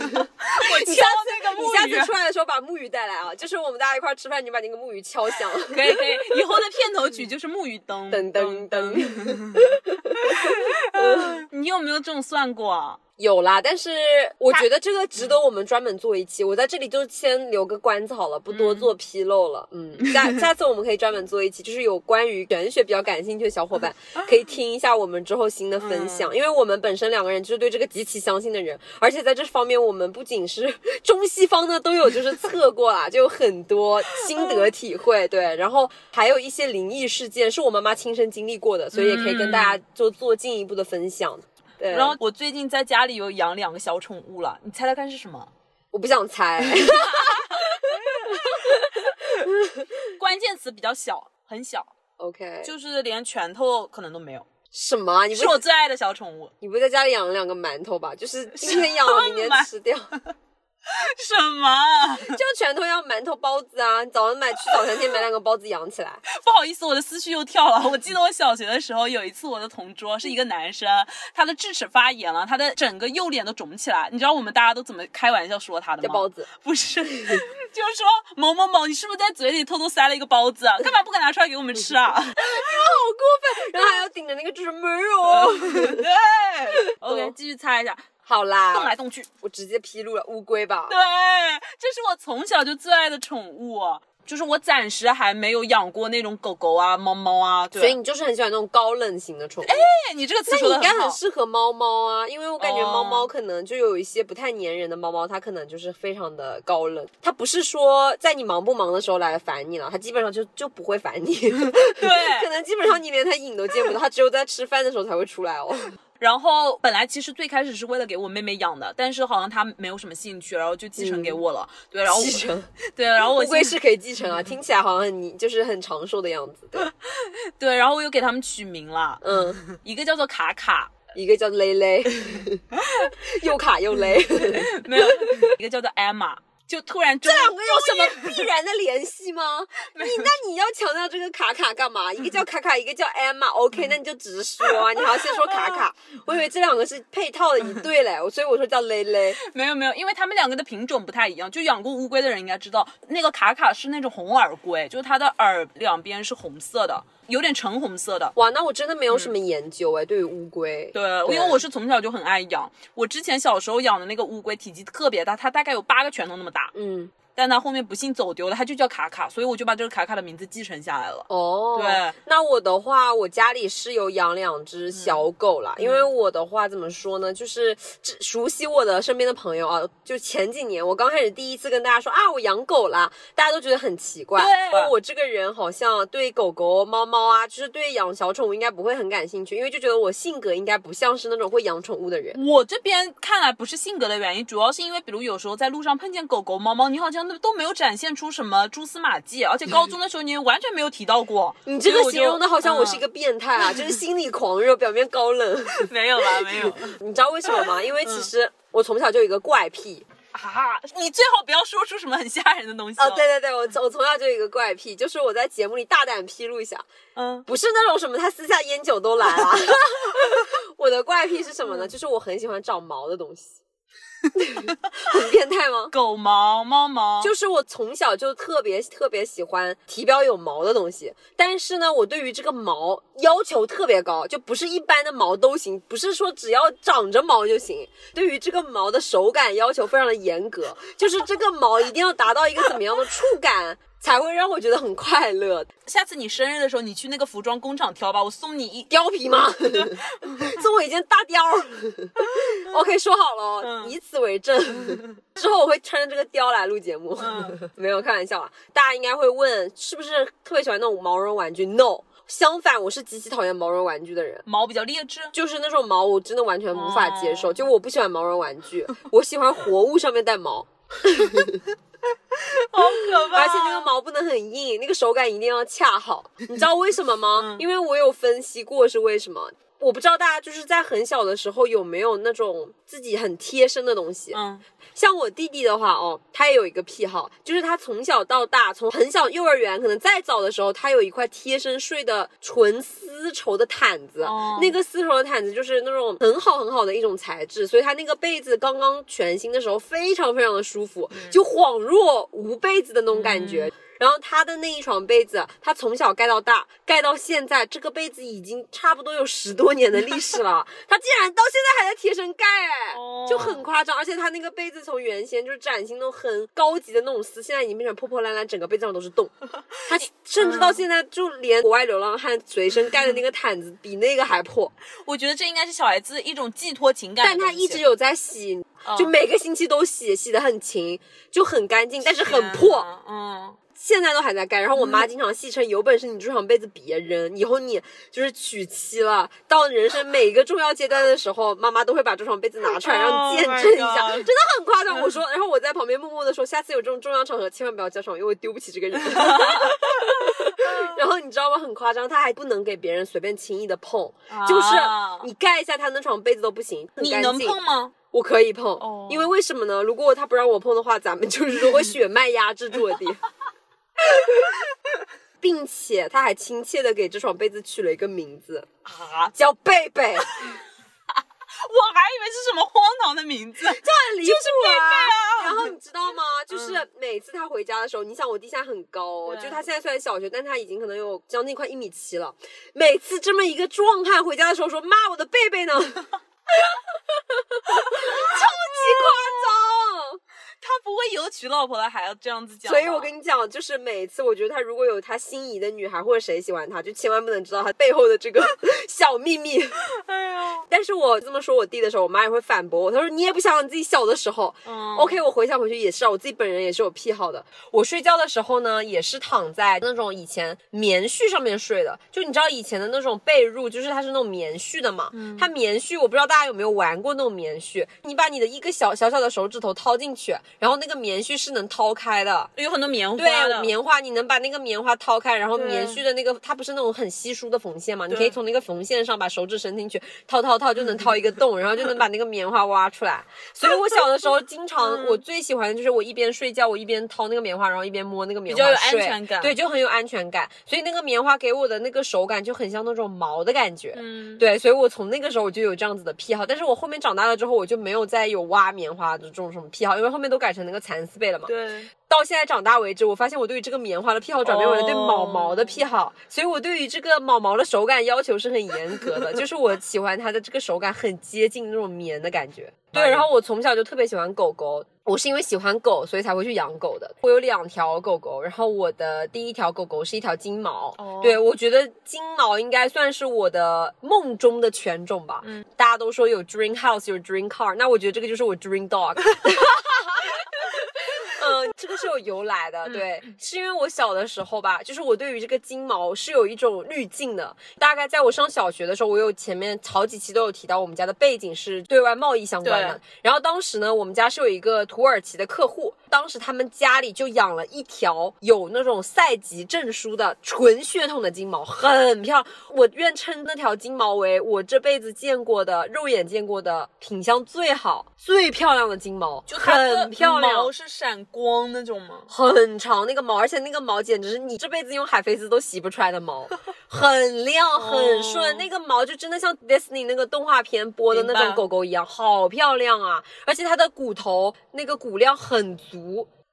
Speaker 1: 敲
Speaker 2: 下
Speaker 1: 那个木鱼
Speaker 2: 你下次，出来的时候把木鱼带来啊，就是我们大家一块吃饭，你把那个木鱼敲响。
Speaker 1: 可以可以，以后的片头曲就是木鱼灯
Speaker 2: 噔噔噔。
Speaker 1: 你有没有这种算过啊？
Speaker 2: 有啦，但是我觉得这个值得我们专门做一期。我在这里就先留个关子好了，不多做披露了。嗯，下下次我们可以专门做一期，就是有关于玄学比较感兴趣的小伙伴 可以听一下我们之后新的分享，因为我们本身两个人就是对这个极其相信的人，而且在这方面我们不仅是中西方呢都有就是测过啦，就有很多心得体会。对，然后还有一些灵异事件是我妈妈亲身经历过的，所以也可以跟大家就做进一步的分享。对，
Speaker 1: 然后我最近在家里有养两个小宠物了，你猜猜看是什么？
Speaker 2: 我不想猜。
Speaker 1: 关键词比较小，很小
Speaker 2: ，OK，
Speaker 1: 就是连拳头可能都没有，
Speaker 2: 什么啊？你不
Speaker 1: 是我最爱的小宠物。
Speaker 2: 你不会在家里养了两个馒头吧？就是今天养了，明天吃掉，
Speaker 1: 什么？
Speaker 2: 就拳头要馒头包子啊！你早上买去早餐店买两个包子养起来。
Speaker 1: 不好意思，我的思绪又跳了。我记得我小学的时候有一次，我的同桌是一个男生，他的智齿发炎了，他的整个右脸都肿起来。你知道我们大家都怎么开玩笑说他的吗？
Speaker 2: 叫包子，
Speaker 1: 不是，就是说某某某，你是不是在嘴里偷偷塞了一个包子？干嘛不敢拿出来给我们吃啊？
Speaker 2: 好过分！然后还要顶着那个智齿没有。
Speaker 1: 对，OK，
Speaker 2: 哦
Speaker 1: 继续猜一下，
Speaker 2: 好啦，
Speaker 1: 动来动去。
Speaker 2: 我直接披露了乌龟吧。
Speaker 1: 对，这是我从小就最爱的宠物，就是我暂时还没有养过那种狗狗啊、猫猫啊。对，
Speaker 2: 所以你就是很喜欢那种高冷型的宠物。
Speaker 1: 哎，你这个词
Speaker 2: 那你应该
Speaker 1: 很
Speaker 2: 适合猫猫啊，因为我感觉
Speaker 1: 哦
Speaker 2: 猫猫可能就有一些不太粘人的猫猫，它可能就是非常的高冷，它不是说在你忙不忙的时候来烦你了，它基本上就就不会烦你。
Speaker 1: 对 可，
Speaker 2: 能基本上你连它影都见不到，它只有在吃饭的时候才会出来哦。
Speaker 1: 然后本来其实最开始是为了给我妹妹养的，但是好像她没有什么兴趣，然后就继承给我了。对，然后我
Speaker 2: 继承，
Speaker 1: 对，然后我现
Speaker 2: 乌龟是可以继承啊，听起来好像很你就是很长寿的样子。对，
Speaker 1: 对，然后我又给他们取名了，
Speaker 2: 嗯，
Speaker 1: 一个叫做卡卡，
Speaker 2: 一个叫蕾蕾，又卡又雷，
Speaker 1: 没有，一个叫做 Emma，就突然这
Speaker 2: 这两个有什么必然的联系吗？你那你要强调这个卡卡干嘛？一个叫卡卡，一个叫 Emma，OK，、那你就直说啊，你还要先说卡卡。我以为这两个是配套的一对嘞，所以我说叫蕾蕾。
Speaker 1: 没有没有，因为他们两个的品种不太一样。就养过乌龟的人应该知道，那个卡卡是那种红耳龟，就是它的耳两边是红色的，有点橙红色的。
Speaker 2: 哇，那我真的没有什么研究哎，对于乌龟。
Speaker 1: 对，因为我是从小就很爱养。我之前小时候养的那个乌龟体积特别大，它大概有八个拳头那么大，
Speaker 2: 嗯，
Speaker 1: 但它后面不幸走丢了，它就叫卡卡，所以我就把这个卡卡的名字继承下来了。
Speaker 2: 哦，
Speaker 1: 对，
Speaker 2: 那我的话，我家里是有养两只小狗啦。因为我的话怎么说呢，就是只熟悉我的身边的朋友啊，就前几年我刚开始第一次跟大家说啊，我养狗啦，大家都觉得很奇怪，我这个人好像对狗狗、猫猫啊，就是对养小宠物应该不会很感兴趣，因为就觉得我性格应该不像是那种会养宠物的人。
Speaker 1: 我这边看来不是性格的原因，主要是因为比如有时候在路上碰见狗狗、猫猫，你好像都都没有展现出什么蛛丝马迹，而且高中的时候你完全没有提到过。
Speaker 2: 你这个形容的好像我是一
Speaker 1: 嗯
Speaker 2: 个变态啊，就是心里狂热，表面高冷。
Speaker 1: 没有啦，没有
Speaker 2: 你知道为什么吗？因为其实我从小就有一个怪癖。
Speaker 1: 啊！你最好不要说出什么很吓人的东西
Speaker 2: 哦，对，对对，我我从小就有一个怪癖，就是我在节目里大胆披露一下，
Speaker 1: 嗯，
Speaker 2: 不是那种什么他私下烟酒都来了。我的怪癖是什么呢？就是我很喜欢长毛的东西，很变态吗？
Speaker 1: 狗毛、猫毛，
Speaker 2: 就是我从小就特别特别喜欢体表有毛的东西，但是呢，我对于这个毛要求特别高，就不是一般的毛都行，不是说只要长着毛就行。对于这个毛的手感要求非常的严格，就是这个毛一定要达到一个怎么样的触感，才会让我觉得很快乐。
Speaker 1: 下次你生日的时候，你去那个服装工厂挑吧，我送你一。
Speaker 2: 貂皮吗？送我一件大貂。OK，说好了哦，
Speaker 1: 嗯
Speaker 2: 以此为证。之后我会穿着这个貂来录节目。
Speaker 1: 嗯
Speaker 2: 没有开玩笑啊，大家应该会问，是不是特别喜欢那种毛绒玩具？No，相反，我是极其讨厌毛绒玩具的人。
Speaker 1: 毛比较劣质，
Speaker 2: 就是那种毛，我真的完全无法接受。
Speaker 1: 哦
Speaker 2: 就我不喜欢毛绒玩具，我喜欢活物上面带毛，
Speaker 1: 好可怕
Speaker 2: 而且那个毛不能很硬，那个手感一定要恰好。你知道为什么吗？
Speaker 1: 嗯
Speaker 2: 因为我有分析过是为什么。我不知道大家就是在很小的时候有没有那种自己很贴身的东西。
Speaker 1: 嗯，
Speaker 2: 像我弟弟的话，哦，他也有一个癖好，就是他从小到大，从很小幼儿园，可能再早的时候，他有一块贴身睡的纯丝绸的毯子。
Speaker 1: 哦
Speaker 2: 那个丝绸的毯子就是那种很好很好的一种材质，所以他那个被子刚刚全新的时候，非常非常的舒服，就恍若无被子的那种感觉。然后他的那一床被子，他从小盖到大，盖到现在，这个被子已经差不多有十多年的历史了。他竟然到现在还在贴身盖，哎、
Speaker 1: 哦
Speaker 2: 就很夸张。而且他那个被子从原先就是崭新那种很高级的那种丝，现在已经变成破破烂烂，整个被子上都是洞。他甚至到现在就连国外流浪汉随身盖的那个毯子比那个还破，
Speaker 1: 我觉得这应该是小孩子一种寄托情感
Speaker 2: 但。他一直有在洗，
Speaker 1: 哦
Speaker 2: 就每个星期都洗，洗得很勤，就很干净，但是很破。
Speaker 1: 嗯，
Speaker 2: 现在都还在盖。然后我妈经常戏称，有本事你这床被子别扔，以后你就是娶妻了，到人生每一个重要阶段的时候，妈妈都会把这床被子拿出来让你见证一下
Speaker 1: Oh
Speaker 2: 真的很夸张。我说，然后我在旁边默默的说，下次有这种重要场合千万不要叫上我，因为我丢不起这个人。然后你知道吗？很夸张，他还不能给别人随便轻易的碰，就是
Speaker 1: 啊
Speaker 2: 你盖一下他那床被子都不行，
Speaker 1: 你能碰吗？
Speaker 2: 我可以碰，
Speaker 1: 哦
Speaker 2: 因为为什么呢？如果他不让我碰的话，咱们就是说会血脉压制住我的。并且他还亲切的给这床被子取了一个名字，
Speaker 1: 啊，
Speaker 2: 叫贝贝，
Speaker 1: 我还以为是什么荒唐的名字。
Speaker 2: 很离谱然后你知道吗？就是每次他回家的时候，你想我弟现在很高哦，就他现在虽然小学，但他已经可能有将近快一米七了。每次这么一个壮汉回家的时候说：“妈，我的贝贝呢？” 超级夸张。
Speaker 1: 他不会有娶老婆了还要这样子讲。
Speaker 2: 所以我跟你讲，就是每次我觉得他如果有他心仪的女孩或者谁喜欢他，就千万不能知道他背后的这个 小秘密。
Speaker 1: 哎呀，
Speaker 2: 但是我这么说我弟的时候，我妈也会反驳我，她说你也不想想你自己小的时候。
Speaker 1: 嗯
Speaker 2: OK，我回想回去也是啊，我自己本人也是有癖好的。我睡觉的时候呢，也是躺在那种以前棉絮上面睡的。就你知道以前的那种被褥，就是它是那种棉絮的嘛。它棉絮，我不知道大家有没有玩过那种棉絮。你把你的一个小小小的手指头掏进去，然后那个棉絮是能掏开的。
Speaker 1: 有很多棉花
Speaker 2: 对，棉花你能把那个棉花掏开，然后棉絮的那个它不是那种很稀疏的缝线嘛？你可以从那个缝线上把手指伸进去，掏掏掏就能 掏一个洞，然后就能把那个棉花挖出来。所以我小的时候经常，
Speaker 1: 嗯
Speaker 2: 我最喜欢的就是我一边睡觉，我一边掏那个棉花，然后一边摸那个棉花
Speaker 1: 比较有安全感
Speaker 2: 对，就很有安全感。所以那个棉花给我的那个手感就很像那种毛的感觉。
Speaker 1: 嗯，
Speaker 2: 对，所以我从那个时候我就有这样子的癖好，但是我后面长大了之后，我就没有再有挖棉花的这种什么癖好，因为后面都改成那个蚕丝被了嘛。
Speaker 1: 对，
Speaker 2: 到现在长大为止，我发现我对于这个棉花的癖好转变为了对毛毛的癖好，所以我对于这个毛毛的手感要求是很严格的，就是我喜欢它的这个手感很接近那种棉的感觉。对，然后我从小就特别喜欢狗狗，我是因为喜欢狗，所以才会去养狗的。我有两条狗狗，然后我的第一条狗狗是一条金毛，
Speaker 1: 哦
Speaker 2: 对我觉得金毛应该算是我的梦中的犬种吧。嗯，大家都说有 dream house 有 dream car，那我觉得这个就是我 dream dog。嗯，这个是有由来的，对，是因为我小的时候吧，就是我对于这个金毛是有一种滤镜的。大概在我上小学的时候，我有前面好几期都有提到，我们家的背景是对外贸易相关的。然后当时呢，我们家是有一个土耳其的客户，当时他们家里就养了一条有那种赛级证书的纯血统的金毛，很漂亮。我愿称那条金毛为我这辈子见过的肉眼见过的品相最好、最漂亮的金毛，
Speaker 1: 就
Speaker 2: 很漂亮
Speaker 1: 毛。是闪光那种吗？
Speaker 2: 很长那个毛，而且那个毛简直是你这辈子用海飞丝都洗不出来的毛，很亮很顺，
Speaker 1: 哦
Speaker 2: 那个毛就真的像 Disney 那个动画片播的那种狗狗一样，好漂亮啊！而且它的骨头那个骨量很足。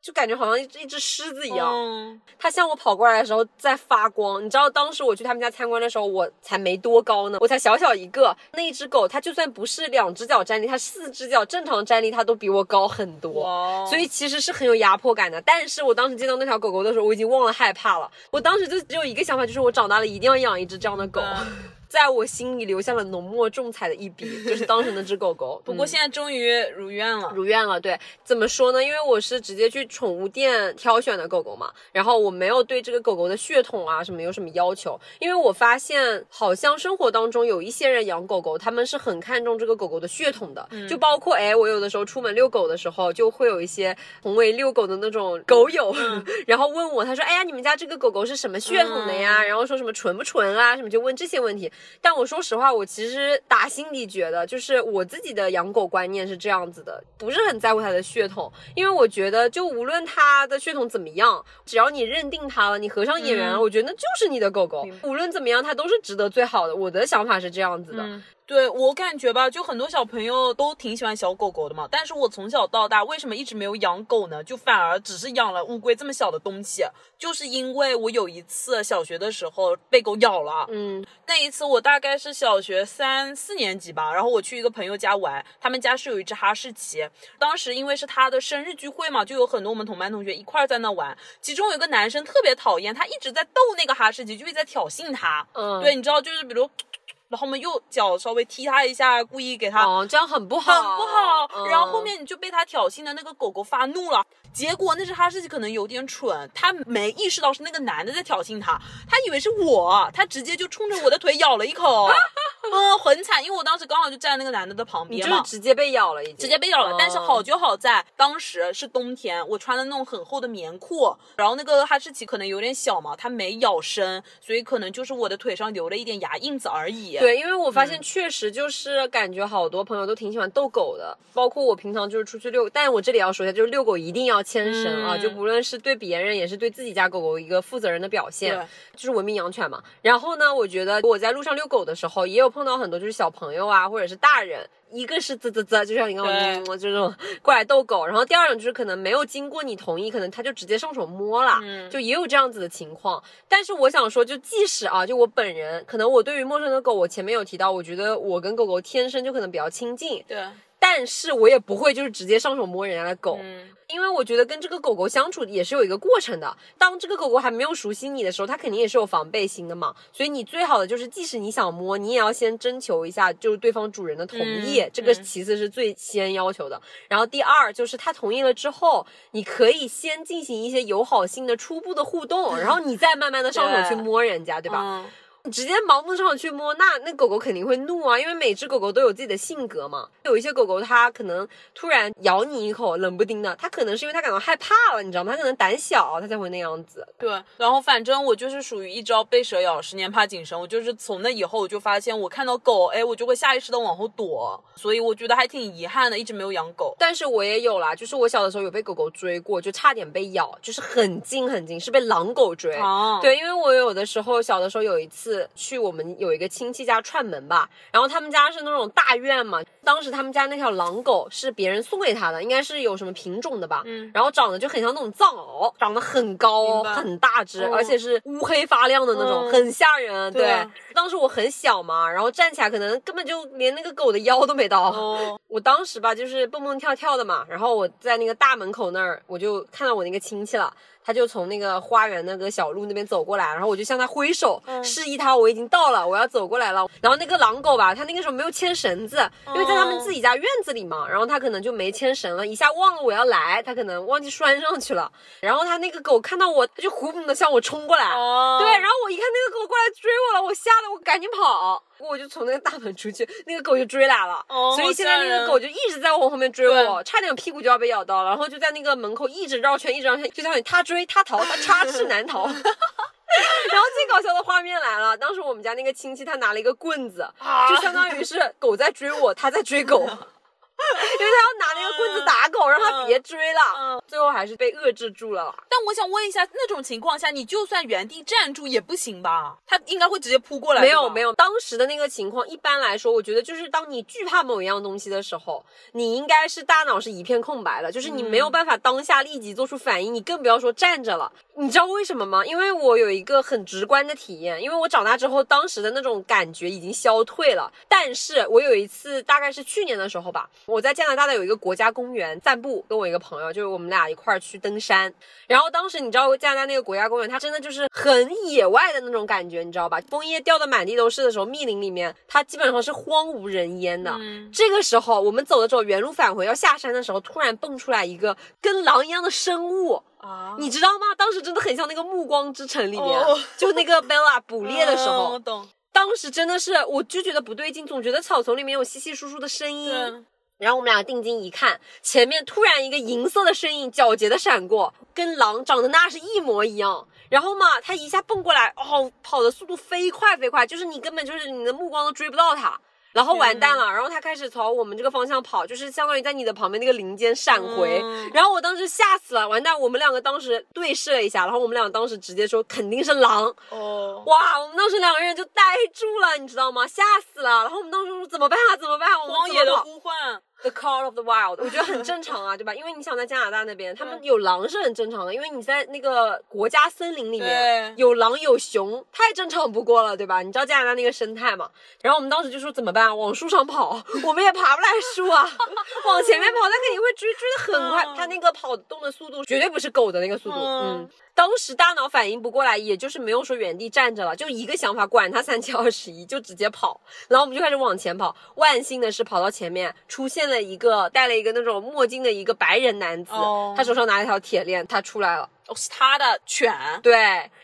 Speaker 2: 就感觉好像一只一只狮子一样，
Speaker 1: 嗯，
Speaker 2: 它向我跑过来的时候在发光。你知道当时我去他们家参观的时候，我才没多高呢，我才小小一个。那一只狗，它就算不是两只脚站立，它四只脚正常站立，它都比我高很多。所以其实是很有压迫感的。但是我当时见到那条狗狗的时候，我已经忘了害怕了。我当时就只有一个想法，就是我长大了一定要养一只这样的狗，
Speaker 1: 嗯
Speaker 2: 在我心里留下了浓墨重彩的一笔，就是当时那只狗狗。
Speaker 1: 不过现在终于如愿了。
Speaker 2: 如愿了，对，怎么说呢？因为我是直接去宠物店挑选的狗狗嘛，然后我没有对这个狗狗的血统啊什么有什么要求，因为我发现好像生活当中有一些人养狗狗，他们是很看重这个狗狗的血统的，就包括哎，我有的时候出门遛狗的时候，就会有一些同为遛狗的那种狗友，然后问我，他说，哎呀，你们家这个狗狗是什么血统的呀？然后说什么纯不纯啊，什么就问这些问题。但我说实话，我其实打心底觉得，就是我自己的养狗观念是这样子的，不是很在乎它的血统，因为我觉得就无论它的血统怎么样，只要你认定它了，你合上眼缘了，
Speaker 1: 嗯
Speaker 2: 我觉得那就是你的狗狗无论怎么样，它都是值得最好的。我的想法是这样子的。
Speaker 1: 嗯，对我感觉吧，就很多小朋友都挺喜欢小狗狗的嘛。但是我从小到大为什么一直没有养狗呢？就反而只是养了乌龟这么小的东西，就是因为我有一次小学的时候被狗咬了。
Speaker 2: 嗯
Speaker 1: 那一次我大概是小学三四年级吧，然后我去一个朋友家玩，他们家是有一只哈士奇。当时因为是他的生日聚会嘛，就有很多我们同班同学一块儿在那玩。其中有一个男生特别讨厌，他一直在逗那个哈士奇，就一直在挑衅他。
Speaker 2: 嗯，
Speaker 1: 对，你知道，就是比如，然后我们右脚稍微踢它一下，故意给它。
Speaker 2: 哦，这样很不好，
Speaker 1: 很不好，
Speaker 2: 嗯
Speaker 1: 然后后面你就被它挑衅的那个狗狗发怒了，结果那只哈士奇可能有点蠢，它没意识到是那个男的在挑衅它，它以为是我，它直接就冲着我的腿咬了一口，嗯，很惨，因为我当时刚好就站在那个男的的旁边嘛。
Speaker 2: 就是直接被咬了，已经
Speaker 1: 直接被咬了，但是好
Speaker 2: 嗯
Speaker 1: 就好在当时是冬天，我穿的那种很厚的棉裤，然后那个哈士奇可能有点小嘛，它没咬深，所以可能就是我的腿上留了一点牙印子而已。，
Speaker 2: 对，因为我发
Speaker 1: 嗯
Speaker 2: 现确实就是感觉好多朋友都挺喜欢逗狗的，包括我平常就是出去遛，但我这里要说一下，就是遛狗一定要牵绳啊，
Speaker 1: 嗯
Speaker 2: 就不论是对别人也是对自己家狗狗一个负责任的表现
Speaker 1: 对，
Speaker 2: 就是文明养犬嘛。然后呢，我觉得我在路上遛狗的时候，也有碰到很多就就是小朋友啊，或者是大人。一个是啧啧啧，就像你刚刚
Speaker 1: 对。
Speaker 2: 嗯这种 过来逗狗，然后第二种就是可能没有经过你同意，可能他就直接上手摸了，
Speaker 1: 嗯。
Speaker 2: 就也有这样子的情况。但是我想说，就即使啊，就我本人，可能我对于陌生的狗，我前面有提到，我觉得我跟狗狗天生就可能比较亲近，
Speaker 1: 对，
Speaker 2: 但是我也不会就是直接上手摸人家的狗，
Speaker 1: 嗯
Speaker 2: 因为我觉得跟这个狗狗相处也是有一个过程的。当这个狗狗还没有熟悉你的时候，它肯定也是有防备心的嘛。所以你最好的就是，即使你想摸，你也要先征求一下，就是对方主人的同意，
Speaker 1: 嗯
Speaker 2: 这个
Speaker 1: 嗯
Speaker 2: 其次是最先要求的。然后第二就是他同意了之后，你可以先进行一些友好性的初步的互动，然后你再慢慢的上手去摸人家，对吧？直接盲目上去摸，那那狗狗肯定会怒啊，因为每只狗狗都有自己的性格嘛。有一些狗狗它可能突然咬你一口，冷不丁的，它可能是因为它感到害怕了，你知道吗？它可能胆小，它才会那样子。
Speaker 1: 对，然后反正我就是属于一朝被蛇咬，十年怕井绳。我就是从那以后，我就发现我看到狗，哎，我就会下意识的往后躲，所以我觉得还挺遗憾的，一直没有养狗。
Speaker 2: 但是我也有啦，就是我小的时候有被狗狗追过，就差点被咬，就是很近很近，是被狼狗追。
Speaker 1: 啊，
Speaker 2: 对，因为我有的时候小的时候有一次去我们有一个亲戚家串门吧，然后他们家是那种大院嘛，当时他们家那条狼狗是别人送给他的，应该是有什么品种的吧，
Speaker 1: 嗯。
Speaker 2: 然后长得就很像那种藏獒，长得很高哦，很大只，
Speaker 1: 嗯
Speaker 2: 而且是乌黑发亮的那种，
Speaker 1: 嗯。
Speaker 2: 很吓人。
Speaker 1: 对啊。
Speaker 2: 当时我很小嘛，然后站起来可能根本就连那个狗的腰都没到。
Speaker 1: 哦，
Speaker 2: 我当时吧，就是蹦蹦跳跳的嘛，然后我在那个大门口那儿，我就看到我那个亲戚了，他就从那个花园那个小路那边走过来，然后我就向他挥手，
Speaker 1: 嗯。
Speaker 2: 示意他我已经到了，我要走过来了。然后那个狼狗吧，他那个时候没有牵绳子，因为在他们自己家院子里嘛，然后他可能就没牵绳了，一下忘了我要来，他可能忘记拴上去了。然后他那个狗看到我，他就呼的向我冲过来，
Speaker 1: 哦，
Speaker 2: 对，然后我一看那个狗过来追我了，我吓得我赶紧跑，我就从那个大门出去，那个狗就追来了，
Speaker 1: 哦
Speaker 2: 所以现在那个狗就一直在我后面追我，差点屁股就要被咬到了，然后就在那个门口一直绕圈，一直绕圈，就相当于他追他逃，他插翅难逃。然后最搞笑的画面来了，当时我们家那个亲戚他拿了一个棍子，
Speaker 1: 啊
Speaker 2: 就相当于是狗在追我，他在追狗。因为他要拿那个棍子打狗，让他别追了。
Speaker 1: 嗯
Speaker 2: 最后还是被遏制住了。
Speaker 1: 但我想问一下，那种情况下，你就算原地站住也不行吧？他应该会直接扑过来。
Speaker 2: 没有没有，当时的那个情况，一般来说，我觉得就是当你惧怕某一样东西的时候，你应该是大脑是一片空白的，就是你没有办法当下立即做出反应，你更不要说站着了。你知道为什么吗？因为我有一个很直观的体验，因为我长大之后，当时的那种感觉已经消退了。但是我有一次，大概是去年的时候吧，我在加拿大的有一个国家公园散步，跟我一个朋友，就是我们俩一块儿去登山。然后当时你知道加拿大那个国家公园，它真的就是很野外的那种感觉，你知道吧？枫叶掉的满地都是的时候，密林里面它基本上是荒无人烟的。
Speaker 1: 嗯
Speaker 2: 这个时候，我们走的时候，原路返回要下山的时候，突然蹦出来一个跟狼一样的生物，
Speaker 1: 啊，
Speaker 2: 你知道吗？当时真的很像那个《暮光之城》里面，
Speaker 1: 哦
Speaker 2: 就那个 Bella 捕猎的时
Speaker 1: 嗯
Speaker 2: 候，
Speaker 1: 我懂。
Speaker 2: 当时真的是我就觉得不对劲，总觉得草丛里面有稀稀疏疏的声音。然后我们俩定睛一看，前面突然一个银色的身影皎洁的闪过，跟狼长得那是一模一样。然后嘛，他一下蹦过来，哦，跑的速度飞快飞快，就是你根本就是你的目光都追不到他。然后完蛋了，然后他开始朝我们这个方向跑，就是相当于在你的旁边那个林间闪回。
Speaker 1: 嗯
Speaker 2: 然后我当时吓死了，完蛋！我们两个当时对视了一下，然后我们俩当时直接说肯定是狼。
Speaker 1: 哦，
Speaker 2: 哇，我们当时两个人就呆住了，你知道吗？吓死了。然后我们当时说怎么办啊？怎么办？我们
Speaker 1: 荒野的呼唤。
Speaker 2: The Call of the Wild，我觉得很正常啊，对吧？因为你想在加拿大那边，他们有狼是很正常的，因为你在那个国家森林里面有狼有熊，太正常不过了，对吧？你知道加拿大那个生态嘛？然后我们当时就说怎么办？往树上跑，我们也爬不来树啊，往前面跑，它肯定会追，追得很快，
Speaker 1: 嗯
Speaker 2: 它那个跑动的速度绝对不是狗的那个速度，
Speaker 1: 嗯
Speaker 2: 嗯。当时大脑反应不过来，也就是没有说原地站着了，就一个想法，管他三七二十一，就直接跑。然后我们就开始往前跑。万幸的是，跑到前面出现了一个戴了一个那种墨镜的一个白人男子，
Speaker 1: 哦
Speaker 2: 他手上拿了一条铁链，他出来了。
Speaker 1: 哦，是他的犬。
Speaker 2: 对，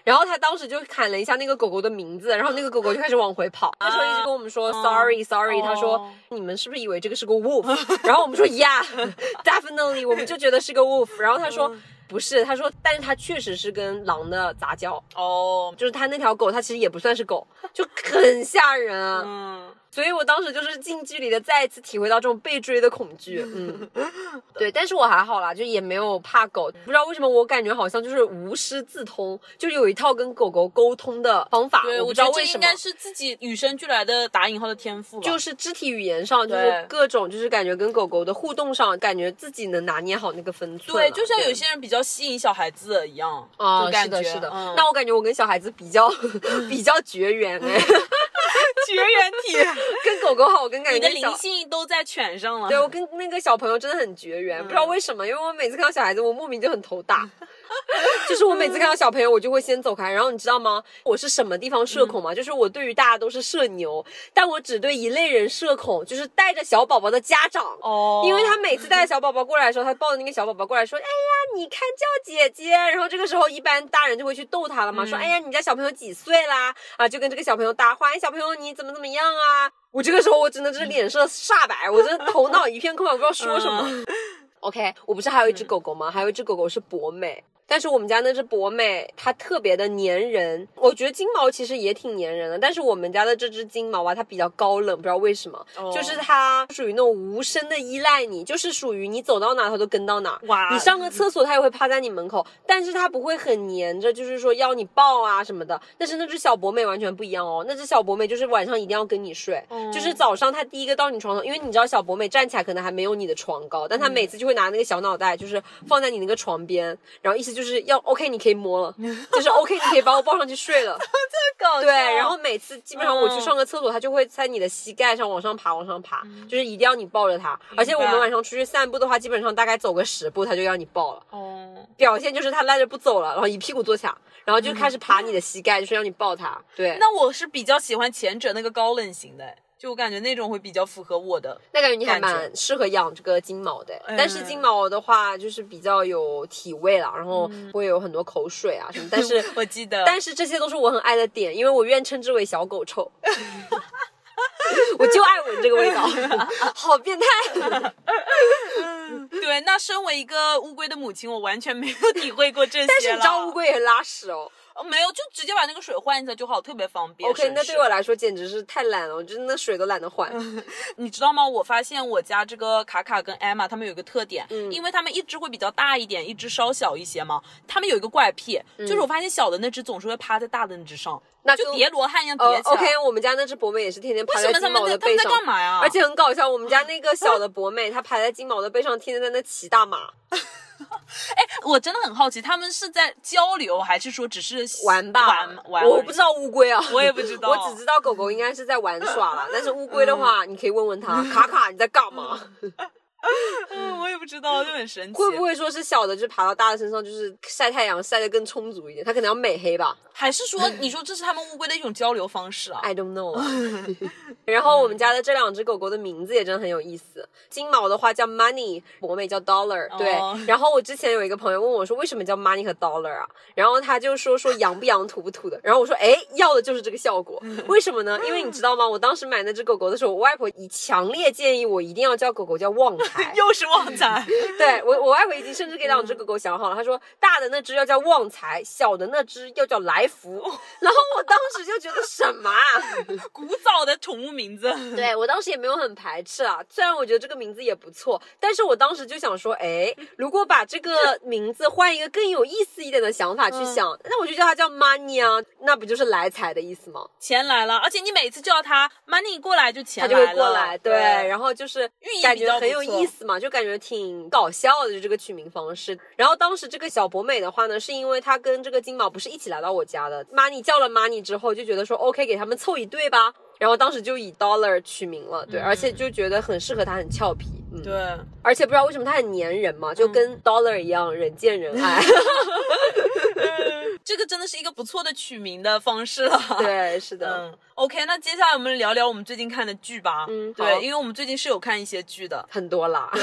Speaker 2: 然后他当时就喊了一下那个狗狗的名字，然后那个狗狗就开始往回跑。那时候一直跟我们说 sorry sorry，、他说
Speaker 1: 哦
Speaker 2: 你们是不是以为这个是个 wolf？然后我们说 yeah，definitely，我们就觉得是个 wolf。然后他说。不是，他说，但是他确实是跟狼的杂交，
Speaker 1: 哦，
Speaker 2: 就是他那条狗，它其实也不算是狗，就很吓人啊。
Speaker 1: 嗯，
Speaker 2: 所以我当时就是近距离的再一次体会到这种被追的恐惧。嗯，对，但是我还好啦，就也没有怕狗。不知道为什么，我感觉好像就是无师自通，就是有一套跟狗狗沟通的方法。
Speaker 1: 对，
Speaker 2: 我知道为什么。
Speaker 1: 应该是自己与生俱来的打引号的天赋吧。
Speaker 2: 就是肢体语言上，就是各种，就是感觉跟狗狗的互动上，感觉自己能拿捏好那个分寸。
Speaker 1: 对，就像有些人比较吸引小孩子一样，
Speaker 2: 啊，
Speaker 1: 就感觉
Speaker 2: 是的，是的。
Speaker 1: 嗯
Speaker 2: 那我感觉我跟小孩子比较 比较绝缘 哎，
Speaker 1: 绝缘体，
Speaker 2: 跟狗狗好，我跟感觉
Speaker 1: 你的灵性都在犬上了。
Speaker 2: 对我跟那个小朋友真的很绝缘，不知道为什么，因为我每次看到小孩子，我莫名就很头大。就是我每次看到小朋友，我就会先走开。然后你知道吗？我是什么地方社恐吗？就是我对于大家都是社牛，但我只对一类人社恐，就是带着小宝宝的家长。
Speaker 1: 哦，
Speaker 2: 因为他每次带着小宝宝过来的时候，他抱着那个小宝宝过来说：“哎呀，你看叫姐姐。”然后这个时候，一般大人就会去逗他了嘛，说：“哎呀，你家小朋友几岁啦？”啊，就跟这个小朋友搭话：“哎，小朋友你怎么怎么样啊？”我这个时候我真的是脸色煞白，我真的头脑一片空白，我不知道说什么。OK，我不是还有一只狗狗吗？还有一只狗狗是博美。但是我们家那只博美，它特别的粘人。我觉得金毛其实也挺粘人的，但是我们家的这只金毛啊，它比较高冷，不知道为什么，
Speaker 1: 哦
Speaker 2: 就是它属于那种无声的依赖你，就是属于你走到哪它都跟到哪。
Speaker 1: 哇
Speaker 2: 你上个厕所它也会趴在你门口，但是它不会很粘着，就是说要你抱啊什么的。但是那只小博美完全不一样哦，那只小博美就是晚上一定要跟你睡，就是早上它第一个到你床上，因为你知道小博美站起来可能还没有你的床高，但它每次就会拿那个小脑袋，就是放在你那个床边，然后意思就是要 OK 你可以摸了，就是 OK 你可以把我抱上去睡了。
Speaker 1: 这搞
Speaker 2: 对，然后每次基本上我去上个厕所，它就会在你的膝盖上往上爬，往上爬，就是一定要你抱着它。而且我们晚上出去散步的话，基本上大概走个十步，它就要你抱了。
Speaker 1: 哦，
Speaker 2: 表现就是它赖着不走了，然后一屁股坐下，然后就开始爬你的膝盖，就是让你抱它。对，
Speaker 1: 那我是比较喜欢前者那个高冷型的，就我感觉那种会比较符合我的。
Speaker 2: 那感觉你还蛮适合养这个金毛的。
Speaker 1: 嗯
Speaker 2: 但是金毛的话，就是比较有体味了，然后会有很多口水啊什么。但是
Speaker 1: 我记得，
Speaker 2: 但是这些都是我很爱的点，因为我愿称之为小狗臭。我就爱闻这个味道，好变态。
Speaker 1: 对，那身为一个乌龟的母亲，我完全没有体会过这些
Speaker 2: 但是你知道
Speaker 1: 了
Speaker 2: 乌龟也会拉屎哦。
Speaker 1: 哦没有，就直接把那个水换一下就好，特别方便。
Speaker 2: OK，那对我来说简直是太懒了，我真的那水都懒得换。
Speaker 1: 你知道吗？我发现我家这个卡卡跟艾玛他们有一个特点，
Speaker 2: 嗯
Speaker 1: 因为他们一只会比较大一点，一只稍小一些嘛。他们有一个怪癖，就是我发现小的那只总是会趴在大的那只上，
Speaker 2: 嗯那
Speaker 1: 就叠罗汉一样叠
Speaker 2: 呃
Speaker 1: 起来。
Speaker 2: ，OK，我们家那只博美也是天天趴在金毛
Speaker 1: 们在他们在
Speaker 2: 的背上，
Speaker 1: 干嘛呀？
Speaker 2: 而且很搞笑，我们家 那个小的博美，它趴在金毛的背上，天天在那骑大马
Speaker 1: 我真的很好奇，他们是在交流，还是说只是
Speaker 2: 玩吧。
Speaker 1: 玩玩？
Speaker 2: 我不知，道乌龟啊，
Speaker 1: 我也不知 道
Speaker 2: 我只知道狗狗应该是在玩耍了，但是乌龟的话，你可以问问它，卡卡你在干嘛？
Speaker 1: 嗯，我也不知道，就很神奇。
Speaker 2: 会不会说是小的就爬到大的身上，就是晒太阳晒得更充足一点？它可能要美黑吧
Speaker 1: 还是说，你说这是他们乌龟的一种交流方式啊
Speaker 2: ？？I don't know 啊。然后我们家的这两只狗狗的名字也真的很有意思。金毛的话叫 Money，博美叫 Dollar。对
Speaker 1: 哦，
Speaker 2: 然后我之前有一个朋友问我说，为什么叫 Money 和 Dollar 啊？然后他就说说洋不洋土不土的。然后我说，哎，要的就是这个效果。为什么呢？因为你知道吗？我当时买那只狗狗的时候，我外婆以强烈建议我一定要叫狗狗叫旺财。
Speaker 1: 又是旺财，
Speaker 2: 对我，我外婆已经甚至给两只狗狗想好了。她说，大的那只要叫旺财，小的那只要叫来福。然后我当时就觉得什么啊？
Speaker 1: 古早的宠物名字。
Speaker 2: 对我当时也没有很排斥啊，虽然我觉得这个名字也不错，但是我当时就想说，哎，如果把这个名字换一个更有意思一点的想法去想，那我就叫它叫 money 啊，那不就是来财的意思吗？
Speaker 1: 钱来了，而且你每次叫它 money 过来就钱
Speaker 2: 它就
Speaker 1: 来了，
Speaker 2: 会过来，对，然后就是
Speaker 1: 寓意
Speaker 2: 感
Speaker 1: 比较
Speaker 2: 很有
Speaker 1: 错
Speaker 2: 意思嘛，就感觉挺搞笑的，就这个取名方式。然后当时这个小博美的话呢，是因为它跟这个金毛不是一起来到我家的，money 叫了 money 之后，就觉得说 OK，给他们凑一对吧。然后当时就以 Dollar 取名了，对，而且就觉得很适合它，很俏皮，嗯，
Speaker 1: 对，
Speaker 2: 而且不知道为什么它很粘人嘛，就跟 Dollar 一样，人见人爱
Speaker 1: 这个真的是一个不错的取名的方式了。
Speaker 2: 对，是的，
Speaker 1: 嗯，OK，那接下来我们聊聊我们最近看的剧吧。
Speaker 2: 嗯
Speaker 1: 对，因为我们最近是有看一些剧的。
Speaker 2: 很多啦，
Speaker 1: 对，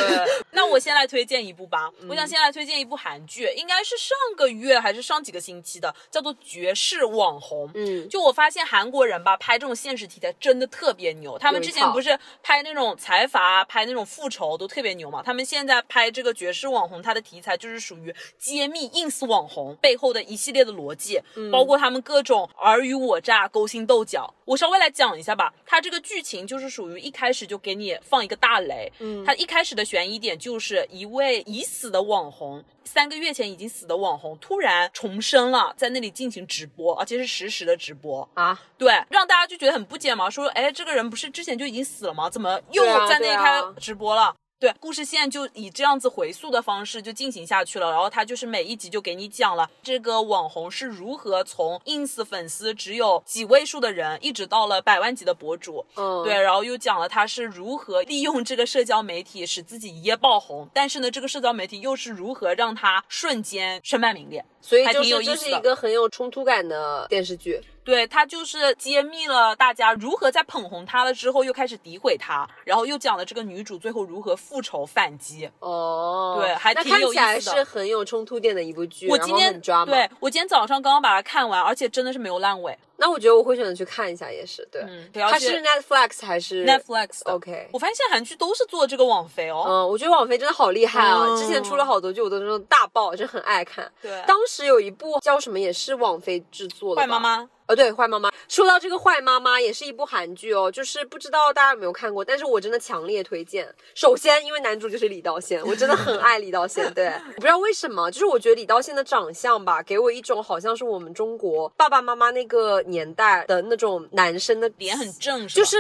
Speaker 1: 那我先来推荐一部吧。我想先来推荐一部韩剧，应该是上个月还是上几个星期的，叫做《绝世网红》。
Speaker 2: 嗯，
Speaker 1: 就我发现韩国人吧，拍这种现实题材真的特别牛。他们之前不是拍那种财阀、拍那种复仇都特别牛嘛？他们现在拍这个绝世网红，它的题材就是属于揭秘 ins 网红背后的一系列的逻辑，包括他们各种尔虞我诈、勾心斗角。我稍微来讲一下吧，它这个剧情就是属于一开始就给你放一个大雷。
Speaker 2: 嗯
Speaker 1: 它一开始的悬疑点就是一位已死的网红，三个月前已经死的网红突然重生了，在那里进行直播，而且是实时的直播。
Speaker 2: 啊，
Speaker 1: 对，让大家就觉得很不解嘛，说，哎，这个人不是之前就已经死了吗？怎么又在那开直播了？对，故事线就以这样子回溯的方式就进行下去了，然后他就是每一集就给你讲了这个网红是如何从 ins 粉丝只有几位数的人，一直到了百万级的博主，
Speaker 2: 嗯，
Speaker 1: 对，然后又讲了他是如何利用这个社交媒体使自己一夜爆红，但是呢，这个社交媒体又是如何让他瞬间身败名裂。
Speaker 2: 所以就是这是一个很有冲突感的电视剧。
Speaker 1: 对他就是揭秘了大家如何在捧红他了之后又开始诋毁他，然后又讲了这个女主最后如何复仇反击。
Speaker 2: 哦，
Speaker 1: 对还挺有意思的
Speaker 2: 是很有冲突点的一部剧，
Speaker 1: 我今天。对我今天早上刚刚把它看完，而且真的是没有烂尾。
Speaker 2: 那我觉得我会选择去看一下，也是对。它是 Netflix 还是 Netflix？OK
Speaker 1: 我发现现在韩剧都是做这个网飞哦。
Speaker 2: 嗯，我觉得网飞真的好厉害啊！
Speaker 1: 嗯
Speaker 2: 之前出了好多剧，我都是那种大爆，就很爱看。
Speaker 1: 对，
Speaker 2: 当时有一部叫什么，也是网飞制作的吧
Speaker 1: 坏妈。妈。
Speaker 2: 呃，对，坏妈妈。说到这个坏妈妈，也是一部韩剧哦，就是不知道大家有没有看过，但是我真的强烈推荐。首先，因为男主就是李道宪，我真的很爱李道宪。对，我不知道为什么，就是我觉得李道宪的长相吧，给我一种好像是我们中国爸爸妈妈那个年代的那种男生的
Speaker 1: 脸很正，吧
Speaker 2: 就是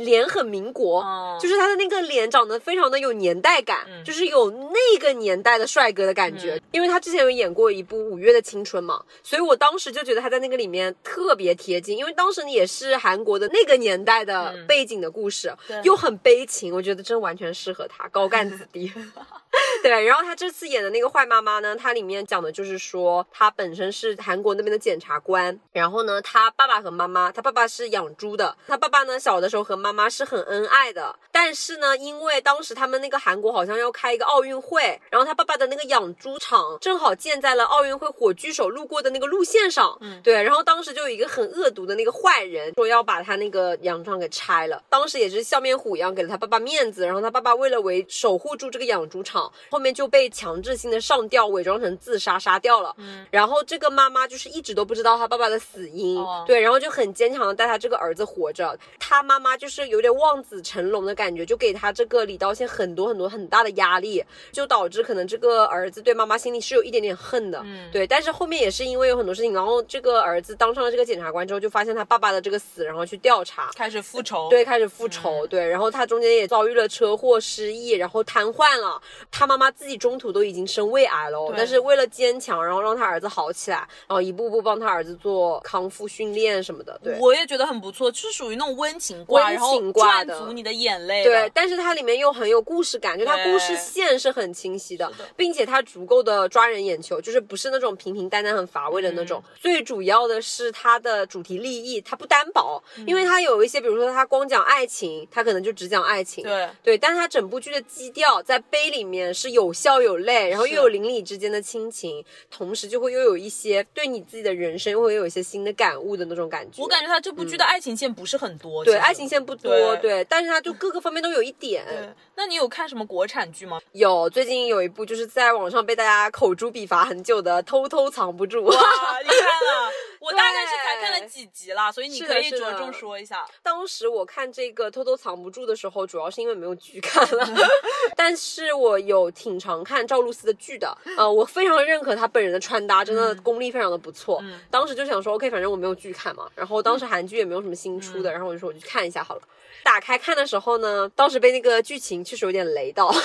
Speaker 2: 脸很民国，
Speaker 1: 嗯
Speaker 2: 就是他的那个脸长得非常的有年代感，就是有那个年代的帅哥的感觉。
Speaker 1: 嗯
Speaker 2: 因为他之前有演过一部《五月的青春》嘛，所以我当时就觉得他在那个里面特别贴近，因为当时也是韩国的那个年代的背景的故事，
Speaker 1: 嗯
Speaker 2: 又很悲情，我觉得真完全适合他，高干子弟。对，然后他这次演的那个坏妈妈呢，它里面讲的就是说，她本身是韩国那边的检察官，然后呢，她爸爸和妈妈，她爸爸是养猪的，她爸爸呢小的时候和妈妈是很恩爱的，但是呢，因为当时他们那个韩国好像要开一个奥运会，然后他爸爸的那个养猪场正好建在了奥运会火炬手路过的那个路线上，嗯，对，然后当时就有一个很恶毒的那个坏人说要把他那个养猪场给拆了，当时也是笑面虎一样给了他爸爸面子，然后他爸爸为了维守护住这个养猪场，后面就被强制性的上吊，伪装成自杀杀掉了。嗯，然后这个妈妈就是一直都不知道他爸爸的死因，
Speaker 1: 哦
Speaker 2: 对，然后就很坚强的带他这个儿子活着。他妈妈就是有点望子成龙的感觉，就给他这个李道宪很多很多很大的压力，就导致可能这个儿子对妈妈心里是有一点点恨的。
Speaker 1: 嗯
Speaker 2: 对，但是后面也是因为有很多事情，然后这个儿子当上了这个检察官之后，就发现他爸爸的这个死，然后去调查。
Speaker 1: 开始复仇。
Speaker 2: 对，开始复仇，对，然后他中间也遭遇了车祸、失忆，然后瘫痪了。他妈妈自己中途都已经生胃癌了但是为了坚强，然后让他儿子好起来，然后一步步帮他儿子做康复训练什么的，对。
Speaker 1: 我也觉得很不错，就是属于那种温情挂，
Speaker 2: 温
Speaker 1: 然后
Speaker 2: 情挂的
Speaker 1: 赚足你的眼泪的。
Speaker 2: 对，但是它里面又很有故事感，就它故事线是很清晰的
Speaker 1: 的，
Speaker 2: 并且它足够的抓人眼球，就是不是那种平平淡淡很乏味的那
Speaker 1: 嗯
Speaker 2: 种。最主要的是它的主题立意，它不单薄，
Speaker 1: 嗯
Speaker 2: 因为它有一些，比如说它光讲爱情，它可能就只讲爱情。
Speaker 1: 对
Speaker 2: 对，但它整部剧的基调在悲里面是有笑有泪，然后又有邻里之间的亲情，同时就会又有一些对你自己的人生又会有一些新的感悟的那种感觉。
Speaker 1: 我感觉他这部剧的爱情线不是很多。
Speaker 2: 对爱情线不多，
Speaker 1: 对
Speaker 2: 对，但是他就各个方面都有一点。
Speaker 1: 对，那你有看什么国产剧吗？
Speaker 2: 有，最近有一部就是在网上被大家口诛笔伐很久的《偷偷藏不住》。
Speaker 1: 哇，你看了，我大概是才看了几集啦，所以你可以着重说一下。
Speaker 2: 当时我看这个《偷偷藏不住》的时候，主要是因为没有剧看了，但是我有挺常看赵露思的剧的。呃，我非常认可她本人的穿搭，真的功力非常的不错。
Speaker 1: 嗯
Speaker 2: 当时就想说，OK，反正我没有剧看嘛，然后当时韩剧也没有什么新出
Speaker 1: 嗯
Speaker 2: 的，然后我就说我去看一下好了。打开看的时候呢，当时被那个剧情确实有点雷到。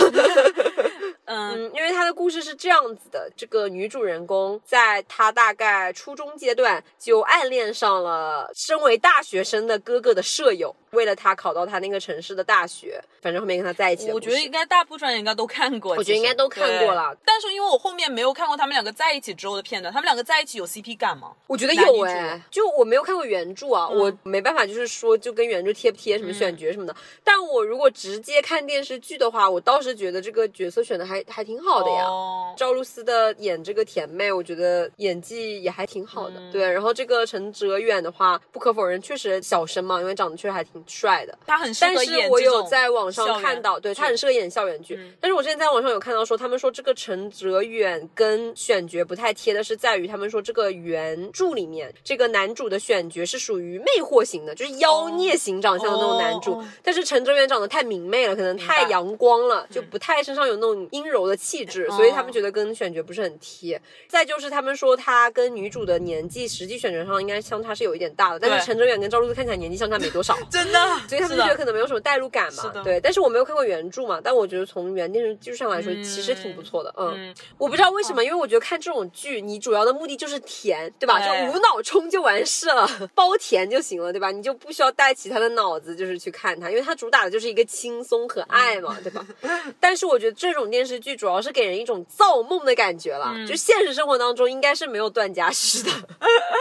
Speaker 1: 嗯，
Speaker 2: 嗯，因为他的故事是这样子的，这个女主人公在她大概初中阶段就暗恋上了身为大学生的哥哥的舍友，为了他考到他那个城市的大学，反正后面跟他在一起
Speaker 1: 我觉得应该大部分人应该都看过，
Speaker 2: 我觉得应该都看过了
Speaker 1: 但是因为我后面没有看过他们两个在一起之后的片段，他们两个在一起有 CP 感吗？
Speaker 2: 我觉得有哎、就我没有看过原著啊，
Speaker 1: 嗯
Speaker 2: 我没办法就是说就跟原著贴不贴什么选角什么的。但我如果直接看电视剧的话，我倒是觉得这个角色选的还还还挺好的呀。
Speaker 1: 哦
Speaker 2: 赵露思的演这个甜妹，我觉得演技也还挺好的。
Speaker 1: 嗯
Speaker 2: 对，然后这个陈哲远的话，不可否认确实小生嘛，因为长得确实还挺帅的。
Speaker 1: 他很适
Speaker 2: 但是我有在网上看到，对他很适合演校园剧。
Speaker 1: 嗯
Speaker 2: 但是我之前在网上有看到说，他们说这个陈哲远跟选角不太贴的是在于，他们说这个原著里面这个男主的选角是属于魅惑型的，就是妖孽型长相的那种男主。但是陈哲远长得太明媚了，可能太阳光了，就不太身上有那种阴柔的气质，所以他们觉得跟选角不是很贴。再就是他们说他跟女主的年纪实际选角上应该相差是有一点大的，但是陈哲远跟赵露思看起来年纪相差没多少。
Speaker 1: 真的，
Speaker 2: 所以他们觉得可能没有什么代入感嘛，对。但是我没有看过原著嘛，但我觉得从原电视剧上来说，
Speaker 1: 嗯
Speaker 2: 其实挺不错的，嗯。
Speaker 1: 嗯，
Speaker 2: 我不知道为什么，因为我觉得看这种剧，你主要的目的就是甜，对吧？就无脑冲就完事了，包甜就行了，对吧？你就不需要带其他的脑子，就是去看它，因为它主打的就是一个轻松和爱嘛，对吧？但是我觉得这种电视剧主要是给人一种造梦的感觉了，
Speaker 1: 嗯
Speaker 2: 就现实生活当中应该是没有段嘉许的，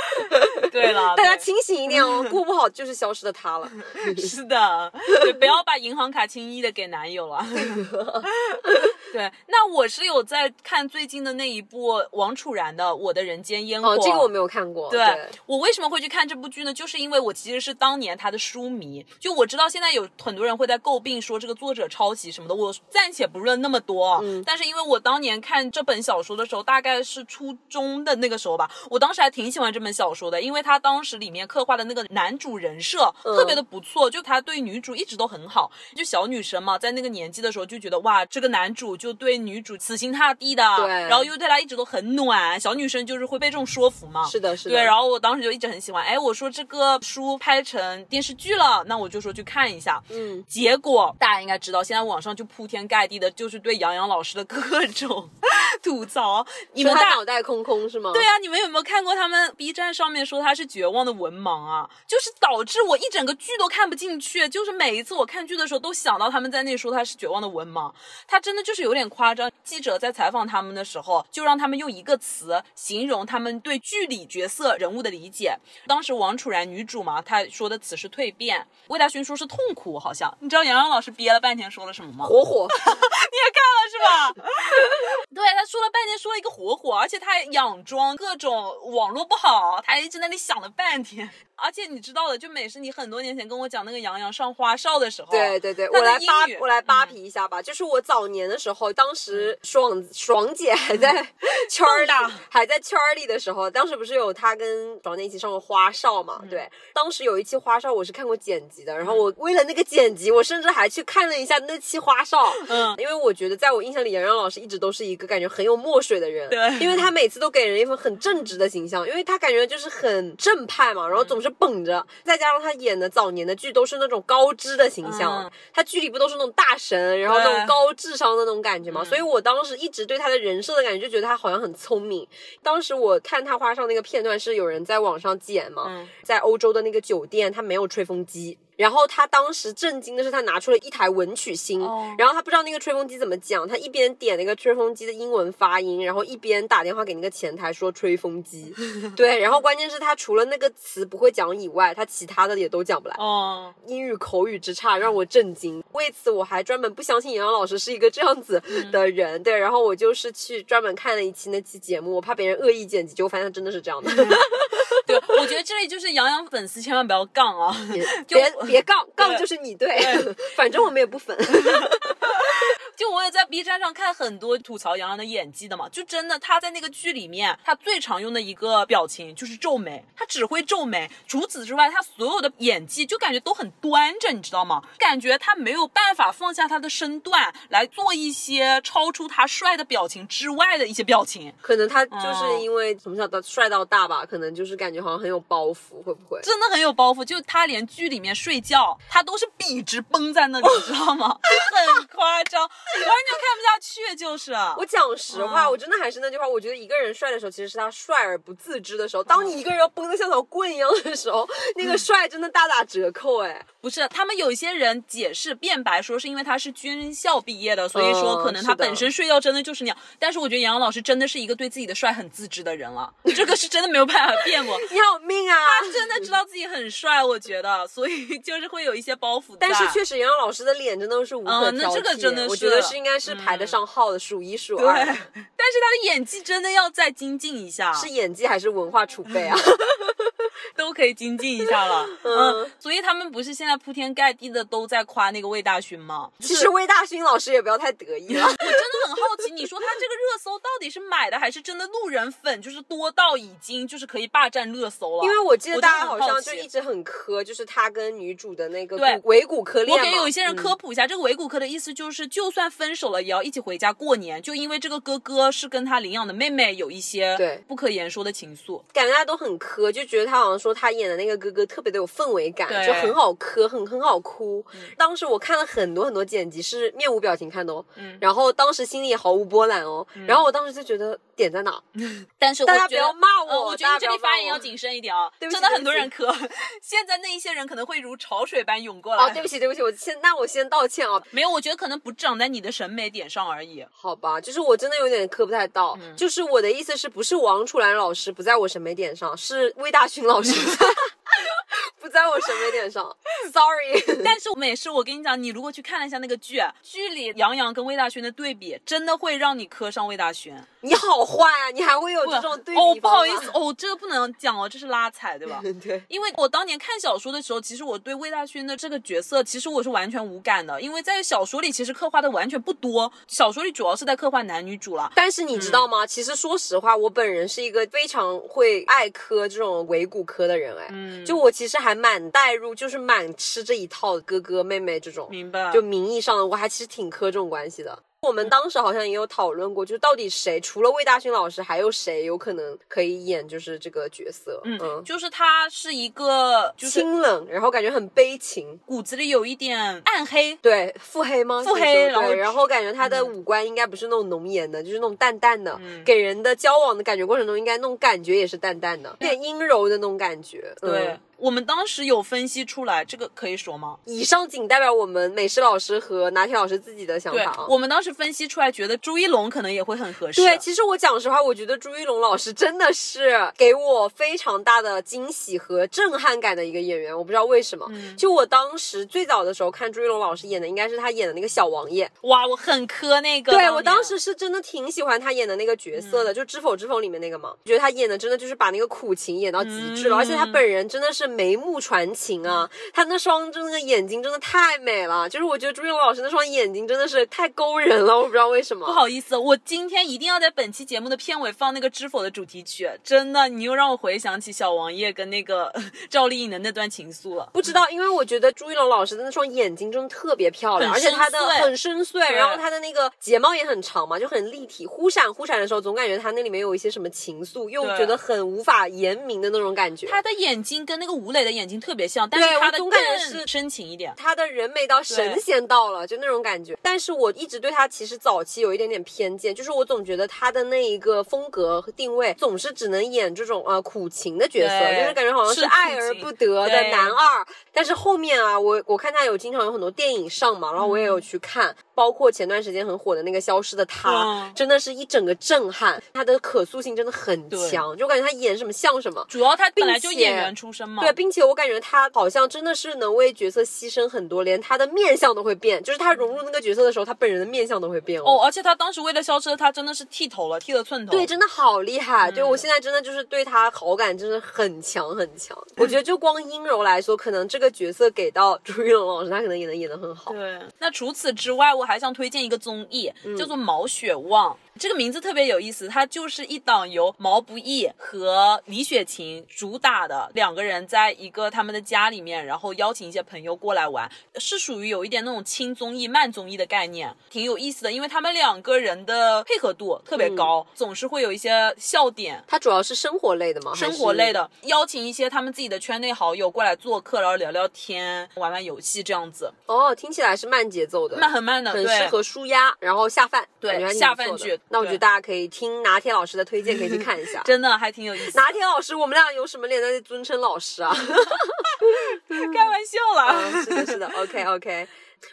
Speaker 1: 对了，
Speaker 2: 大家清醒一点哦，过不好就是消失的他了。
Speaker 1: 是的，对，不要把银行卡轻易的给男友了。对，那我是有在看最近的那一部王楚然的《我的人间烟火》。
Speaker 2: 哦，这个我没有看过，
Speaker 1: 对我为什么会去看这部剧呢？就是因为我其实是当年他的书迷，就我知道现在有很多人会在诟病说这个作者抄袭什么的，我暂且不论那么多。
Speaker 2: 嗯
Speaker 1: 但是因为我当年看这本小说的时候，大概是初中的那个时候吧，我当时还挺喜欢这本小说的，因为他当时里面刻画的那个男主人设
Speaker 2: 嗯
Speaker 1: 特别的不错，就他对女主一直都很好，就小女生嘛，在那个年纪的时候就觉得哇，这个男主就对女主死心塌地的，
Speaker 2: 对
Speaker 1: 然后又对她一直都很暖，小女生就是会被这种说服嘛。
Speaker 2: 是的，是的，
Speaker 1: 对，然后我当时就一直很喜欢，哎，我说这个书拍成电视剧了，那我就说去看一下。
Speaker 2: 嗯，
Speaker 1: 结果大家应该知道，现在网上就铺天盖地的，就是对杨洋老师的各种 吐槽。你们大
Speaker 2: 脑袋空空是吗？
Speaker 1: 对啊，你们有没有看过他们 B 站上面说他是绝望的文盲啊？就是导致我一整个剧都看不进去，就是每一次我看剧的时候都想到他们在那说他是绝望的文盲，他真的就是有点夸张。记者在采访他们的时候，就让他们用一个词形容他们对剧里角色人物的理解。当时王楚然女主嘛，她说的词是蜕变，魏大勋说是痛苦，好像你知道杨洋老师憋了半天说了什么吗？
Speaker 2: 火火，
Speaker 1: 你也看了是吧？对，他说了半天，说了一个火火，而且他还佯装各种网络不好，他还一直在那里想了半天。而且你知道的，就美是你很多年前跟我讲那个杨洋上花少的时候，
Speaker 2: 对对对，我来扒我来扒
Speaker 1: 嗯
Speaker 2: 皮一下吧。就是我早年的时候，当时爽爽姐还在 圈儿里，还在圈儿里的时候，当时不是有她跟爽姐一起上过花少嘛？对，当时有一期花少我是看过剪辑的，然后我为了那个剪辑，我甚至还去看了一下那期花少，
Speaker 1: 嗯，
Speaker 2: 因为我觉得在我印象里，杨洋老师一直都是一个感觉很有墨水的人，
Speaker 1: 对。
Speaker 2: 因为他每次都给人一份很正直的形象，因为他感觉就是很正派嘛，然后总是绷着，再加上他演的早年的剧都是那种高知的形象，
Speaker 1: 嗯。
Speaker 2: 他剧里不都是那种大神，然后那种高智商的那种感觉嘛，
Speaker 1: 嗯
Speaker 2: 所以我当时一直对他的人设的感觉就觉得他好像很聪明。当时我看他花上那个片段是有人在网上剪嘛，
Speaker 1: 嗯
Speaker 2: 在欧洲的那个酒店，他没有吹风机。然后他当时震惊的是，他拿出了一台文曲星，
Speaker 1: 哦
Speaker 2: 然后他不知道那个吹风机怎么讲，他一边点那个吹风机的英文发音，然后一边打电话给那个前台说吹风机。对，然后关键是他除了那个词不会讲以外，他其他的也都讲不来。
Speaker 1: 哦，
Speaker 2: 英语口语之差让我震惊，为此我还专门不相信杨洋老师是一个这样子的人，对，然后我就是去专门看了一期那期节目，我怕别人恶意剪辑，结果发现他真的是这样的，
Speaker 1: 对，我觉得这里就是杨洋粉丝千万不要杠啊，
Speaker 2: 别别杠，杠就是你对，反正我们也不粉。
Speaker 1: 就我也在 B 站上看很多吐槽杨洋的演技的嘛，就真的他在那个剧里面，他最常用的一个表情就是皱眉，他只会皱眉。除此之外，他所有的演技就感觉都很端着，你知道吗？感觉他没有办法放下他的身段来做一些超出他帅的表情之外的一些表情。
Speaker 2: 可能他就是因为从小到帅到大吧，可能就是感觉好像很有包袱，会不会？
Speaker 1: 真的很有包袱，就他连剧里面睡觉，他都是笔直绷在那里，你知道吗？很夸张，完全看不下去，就是。
Speaker 2: 我讲实话，
Speaker 1: 嗯
Speaker 2: 我真的还是那句话，我觉得一个人帅的时候，其实是他帅而不自知的时候。当你一个人要绷得像条棍一样的时候，那个帅真的大打折扣哎。
Speaker 1: 不是，他们有一些人解释辩白说是因为他是军校毕业的，所以说可能他本身睡觉真的就是那样。但是我觉得杨洋老师真的是一个对自己的帅很自知的人了，这个是真的没有办法辩过。
Speaker 2: 你好命啊！
Speaker 1: 他真的知道自己很帅，我觉得，所以就是会有一些包袱。
Speaker 2: 但是确实，杨洋老师的脸真的是无可挑剔。
Speaker 1: 这个真的是
Speaker 2: 得是应该是排得上号的，数一数
Speaker 1: 对，
Speaker 2: 二。
Speaker 1: 但是他的演技真的要再精进一下，
Speaker 2: 是演技还是文化储备啊？
Speaker 1: 都可以精进一下了。嗯，所以他们不是现在铺天盖地的都在夸那个魏大勋吗？
Speaker 2: 其实魏大勋老师也不要太得意了。
Speaker 1: 我真的很好奇，你说他这个热搜到底是买的还是真的路人粉，就是多到已经就是可以霸占热搜了？
Speaker 2: 因为我记得大家
Speaker 1: 好
Speaker 2: 好像就一直很磕，就是他跟女主的那个
Speaker 1: 对
Speaker 2: 骨尾骨科恋嘛。
Speaker 1: 我给有一些人
Speaker 2: 嗯
Speaker 1: 科普一下，这个维骨科的意思就是，就算分手了，也要一起回家过年，就因为这个哥哥是跟他领养的妹妹有一些
Speaker 2: 对
Speaker 1: 不可言说的情愫。
Speaker 2: 感觉大家都很磕，就觉得他好像说他演的那个哥哥特别的有氛围感，就很好磕，很很好哭。当时我看了很多很多剪辑，是面无表情看的哦，
Speaker 1: 嗯
Speaker 2: 然后当时心里也毫无波澜哦，然后我当时就觉得点在哪？
Speaker 1: 但是
Speaker 2: 大家不要骂我
Speaker 1: 呃我觉得这里发言要谨慎一点啊，
Speaker 2: 对不起
Speaker 1: 真的很多人磕，现在那一些人可能会如潮水般涌过来。
Speaker 2: 哦，对不起对不起，我先那我先道歉啊。
Speaker 1: 没有，我觉得可能不长在你的审美点上而已。
Speaker 2: 好吧，就是我真的有点磕不太到，
Speaker 1: 嗯
Speaker 2: 就是我的意思是不是王楚然老师不在我审美点上，是魏大大勋老师 不在我审美点上。sorry。
Speaker 1: 但是美是我跟你讲，你如果去看了一下那个剧，剧里杨洋跟魏大勋的对比，真的会让你磕上魏大勋。
Speaker 2: 你好坏啊，你还会有这种对比
Speaker 1: 哦，不好意思，哦，这个不能讲哦，这是拉踩，对吧？
Speaker 2: 对。
Speaker 1: 因为我当年看小说的时候，其实我对魏大勋的这个角色，其实我是完全无感的，因为在小说里其实刻画的完全不多，小说里主要是在刻画男女主了。
Speaker 2: 但是你知道吗？其实说实话，我本人是一个非常会爱磕这种伪骨科的人，哎，
Speaker 1: 嗯
Speaker 2: 就我其实还蛮带入，就是蛮吃这一套哥哥妹妹这种，
Speaker 1: 明白？
Speaker 2: 就名义上的，我还其实挺磕这种关系的。我们当时好像也有讨论过，就到底谁除了魏大勋老师，还有谁有可能可以演就是这个角色？
Speaker 1: 嗯，就是他是一个，就是
Speaker 2: 清冷，然后感觉很悲情，
Speaker 1: 骨子里有一点暗黑。
Speaker 2: 对，腹黑吗？
Speaker 1: 腹黑然后
Speaker 2: 对，然后感觉他的五官应该不是那种浓颜的，就是那种淡淡的，
Speaker 1: 嗯
Speaker 2: 给人的交往的感觉过程中，应该那种感觉也是淡淡的，有点阴柔的那种感觉。
Speaker 1: 对、
Speaker 2: 嗯
Speaker 1: 我们当时有分析出来，这个可以说吗？
Speaker 2: 以上仅代表我们美食老师和拿铁老师自己的想法啊。，
Speaker 1: 我们当时分析出来，觉得朱一龙可能也会很合适。
Speaker 2: 对，其实我讲实话，我觉得朱一龙老师真的是给我非常大的惊喜和震撼感的一个演员。我不知道为什么，
Speaker 1: 嗯
Speaker 2: 就我当时最早的时候看朱一龙老师演的，应该是他演的那个小王爷。
Speaker 1: 哇，我很磕那个。
Speaker 2: 对我当时是真的挺喜欢他演的那个角色的，就《知否知否》里面那个嘛，觉得他演的真的就是把那个苦情演到极致了，
Speaker 1: 嗯
Speaker 2: 而且他本人真的是眉目传情啊，他那双就那个眼睛真的太美了，就是我觉得朱一龙老师那双眼睛真的是太勾人了，我不知道为什么。
Speaker 1: 不好意思，我今天一定要在本期节目的片尾放那个《知否》的主题曲，真的，你又让我回想起小王爷跟那个 赵丽颖的那段情愫了。
Speaker 2: 不知道，因为我觉得朱一龙老师的那双眼睛真的特别漂亮，而且他的很深邃，然后他的那个睫毛也很长嘛，就很立体，忽闪忽闪的时候，总感觉他那里面有一些什么情愫，又觉得很无法言明的那种感觉。
Speaker 1: 他的眼睛跟那个吴磊的眼睛特别像，但是他的更
Speaker 2: 是
Speaker 1: 深情一点。
Speaker 2: 他的人美到神仙到了，就那种感觉。但是我一直对他其实早期有一点点偏见，就是我总觉得他的那一个风格和定位总是只能演这种呃苦情的角色，就是感觉好像是爱而不得的男二。但是后面啊，我我看他有经常有很多电影上嘛，然后我也有去看，包括前段时间很火的那个《消失的他》
Speaker 1: 嗯
Speaker 2: 真的是一整个震撼，他的可塑性真的很强，就感觉他演什么像什么。
Speaker 1: 主要他本来就演员出身嘛，
Speaker 2: 对，并且我感觉他好像真的是能为角色牺牲很多，连他的面相都会变，就是他融入那个角色的时候，他本人的面相都会变
Speaker 1: 哦，。而且他当时为了消失，他真的是剃头了，剃了寸头。
Speaker 2: 对，真的好厉害！对
Speaker 1: 嗯
Speaker 2: 我现在真的就是对他好感真的很强很强。我觉得 就光阴柔来说，可能这个角色给到朱一龙老师，他可能也能演得很好。
Speaker 1: 对，那除此之外，我还想推荐一个综艺，
Speaker 2: 嗯
Speaker 1: 叫做《毛血旺》。这个名字特别有意思，它就是一档由毛不易和李雪琴主打的两个人在一个他们的家里面，然后邀请一些朋友过来玩，是属于有一点那种轻综艺、慢综艺的概念，挺有意思的。因为他们两个人的配合度特别高，总是会有一些笑点。
Speaker 2: 他主要是生活类的吗？
Speaker 1: 生活类的，邀请一些他们自己的圈内好友过来做客，然后聊聊天、玩玩游戏这样子，
Speaker 2: 哦，听起来是慢节奏的，
Speaker 1: 慢很慢的，
Speaker 2: 很适合舒压，然后下饭，
Speaker 1: 对下饭剧。
Speaker 2: 那我觉得大家可以听拿铁老师的推荐，可以去看一下
Speaker 1: 真的还挺有意思。
Speaker 2: 拿铁老师，我们俩有什么脸在这尊称老师啊？
Speaker 1: 开玩笑啦。
Speaker 2: 嗯，是的，是的，OK OK。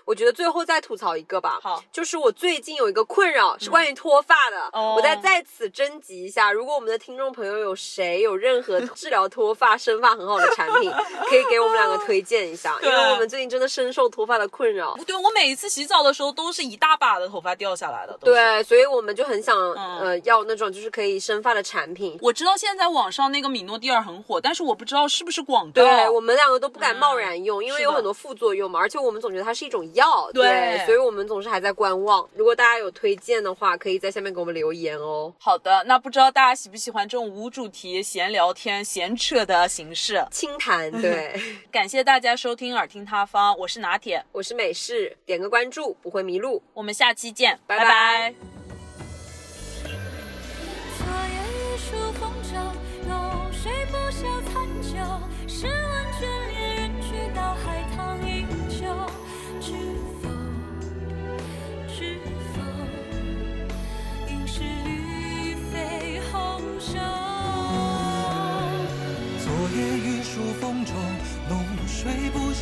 Speaker 2: 我觉得最后再吐槽一个吧。
Speaker 1: 好，
Speaker 2: 就是我最近有一个困扰是关于脱发的，
Speaker 1: 哦
Speaker 2: 我再在此征集一下，如果我们的听众朋友有谁有任何 治疗脱发、生发很好的产品，可以给我们两个推荐一下，因为我们最近真的深受脱发的困扰。
Speaker 1: 对我每一次洗澡的时候都是一大把的头发掉下来的。
Speaker 2: 对，所以我们就很想、
Speaker 1: 嗯
Speaker 2: 呃要那种就是可以生发的产品。
Speaker 1: 我知道现在网上那个米诺地尔很火，但是我不知道是不是广告。
Speaker 2: 对我们两个都不敢贸然用，因为有很多副作用嘛，而且我们总觉得它是一种药，
Speaker 1: 对
Speaker 2: 所以我们总是还在观望。如果大家有推荐的话，可以在下面给我们留言哦。
Speaker 1: 好的，那不知道大家喜不喜欢这种无主题、闲聊天、闲扯的形式？
Speaker 2: 清谈，对，
Speaker 1: 感谢大家收听耳听他方，我是拿铁，
Speaker 2: 我是美式，点个关注不会迷路。
Speaker 1: 我们下期见，
Speaker 2: 拜
Speaker 1: 拜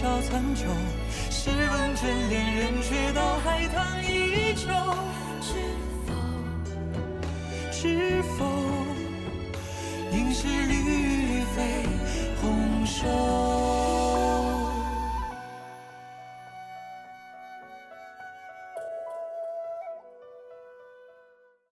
Speaker 3: 笑残酒，试问眷恋人，却道海棠依旧。知否？知否？应是绿肥红瘦。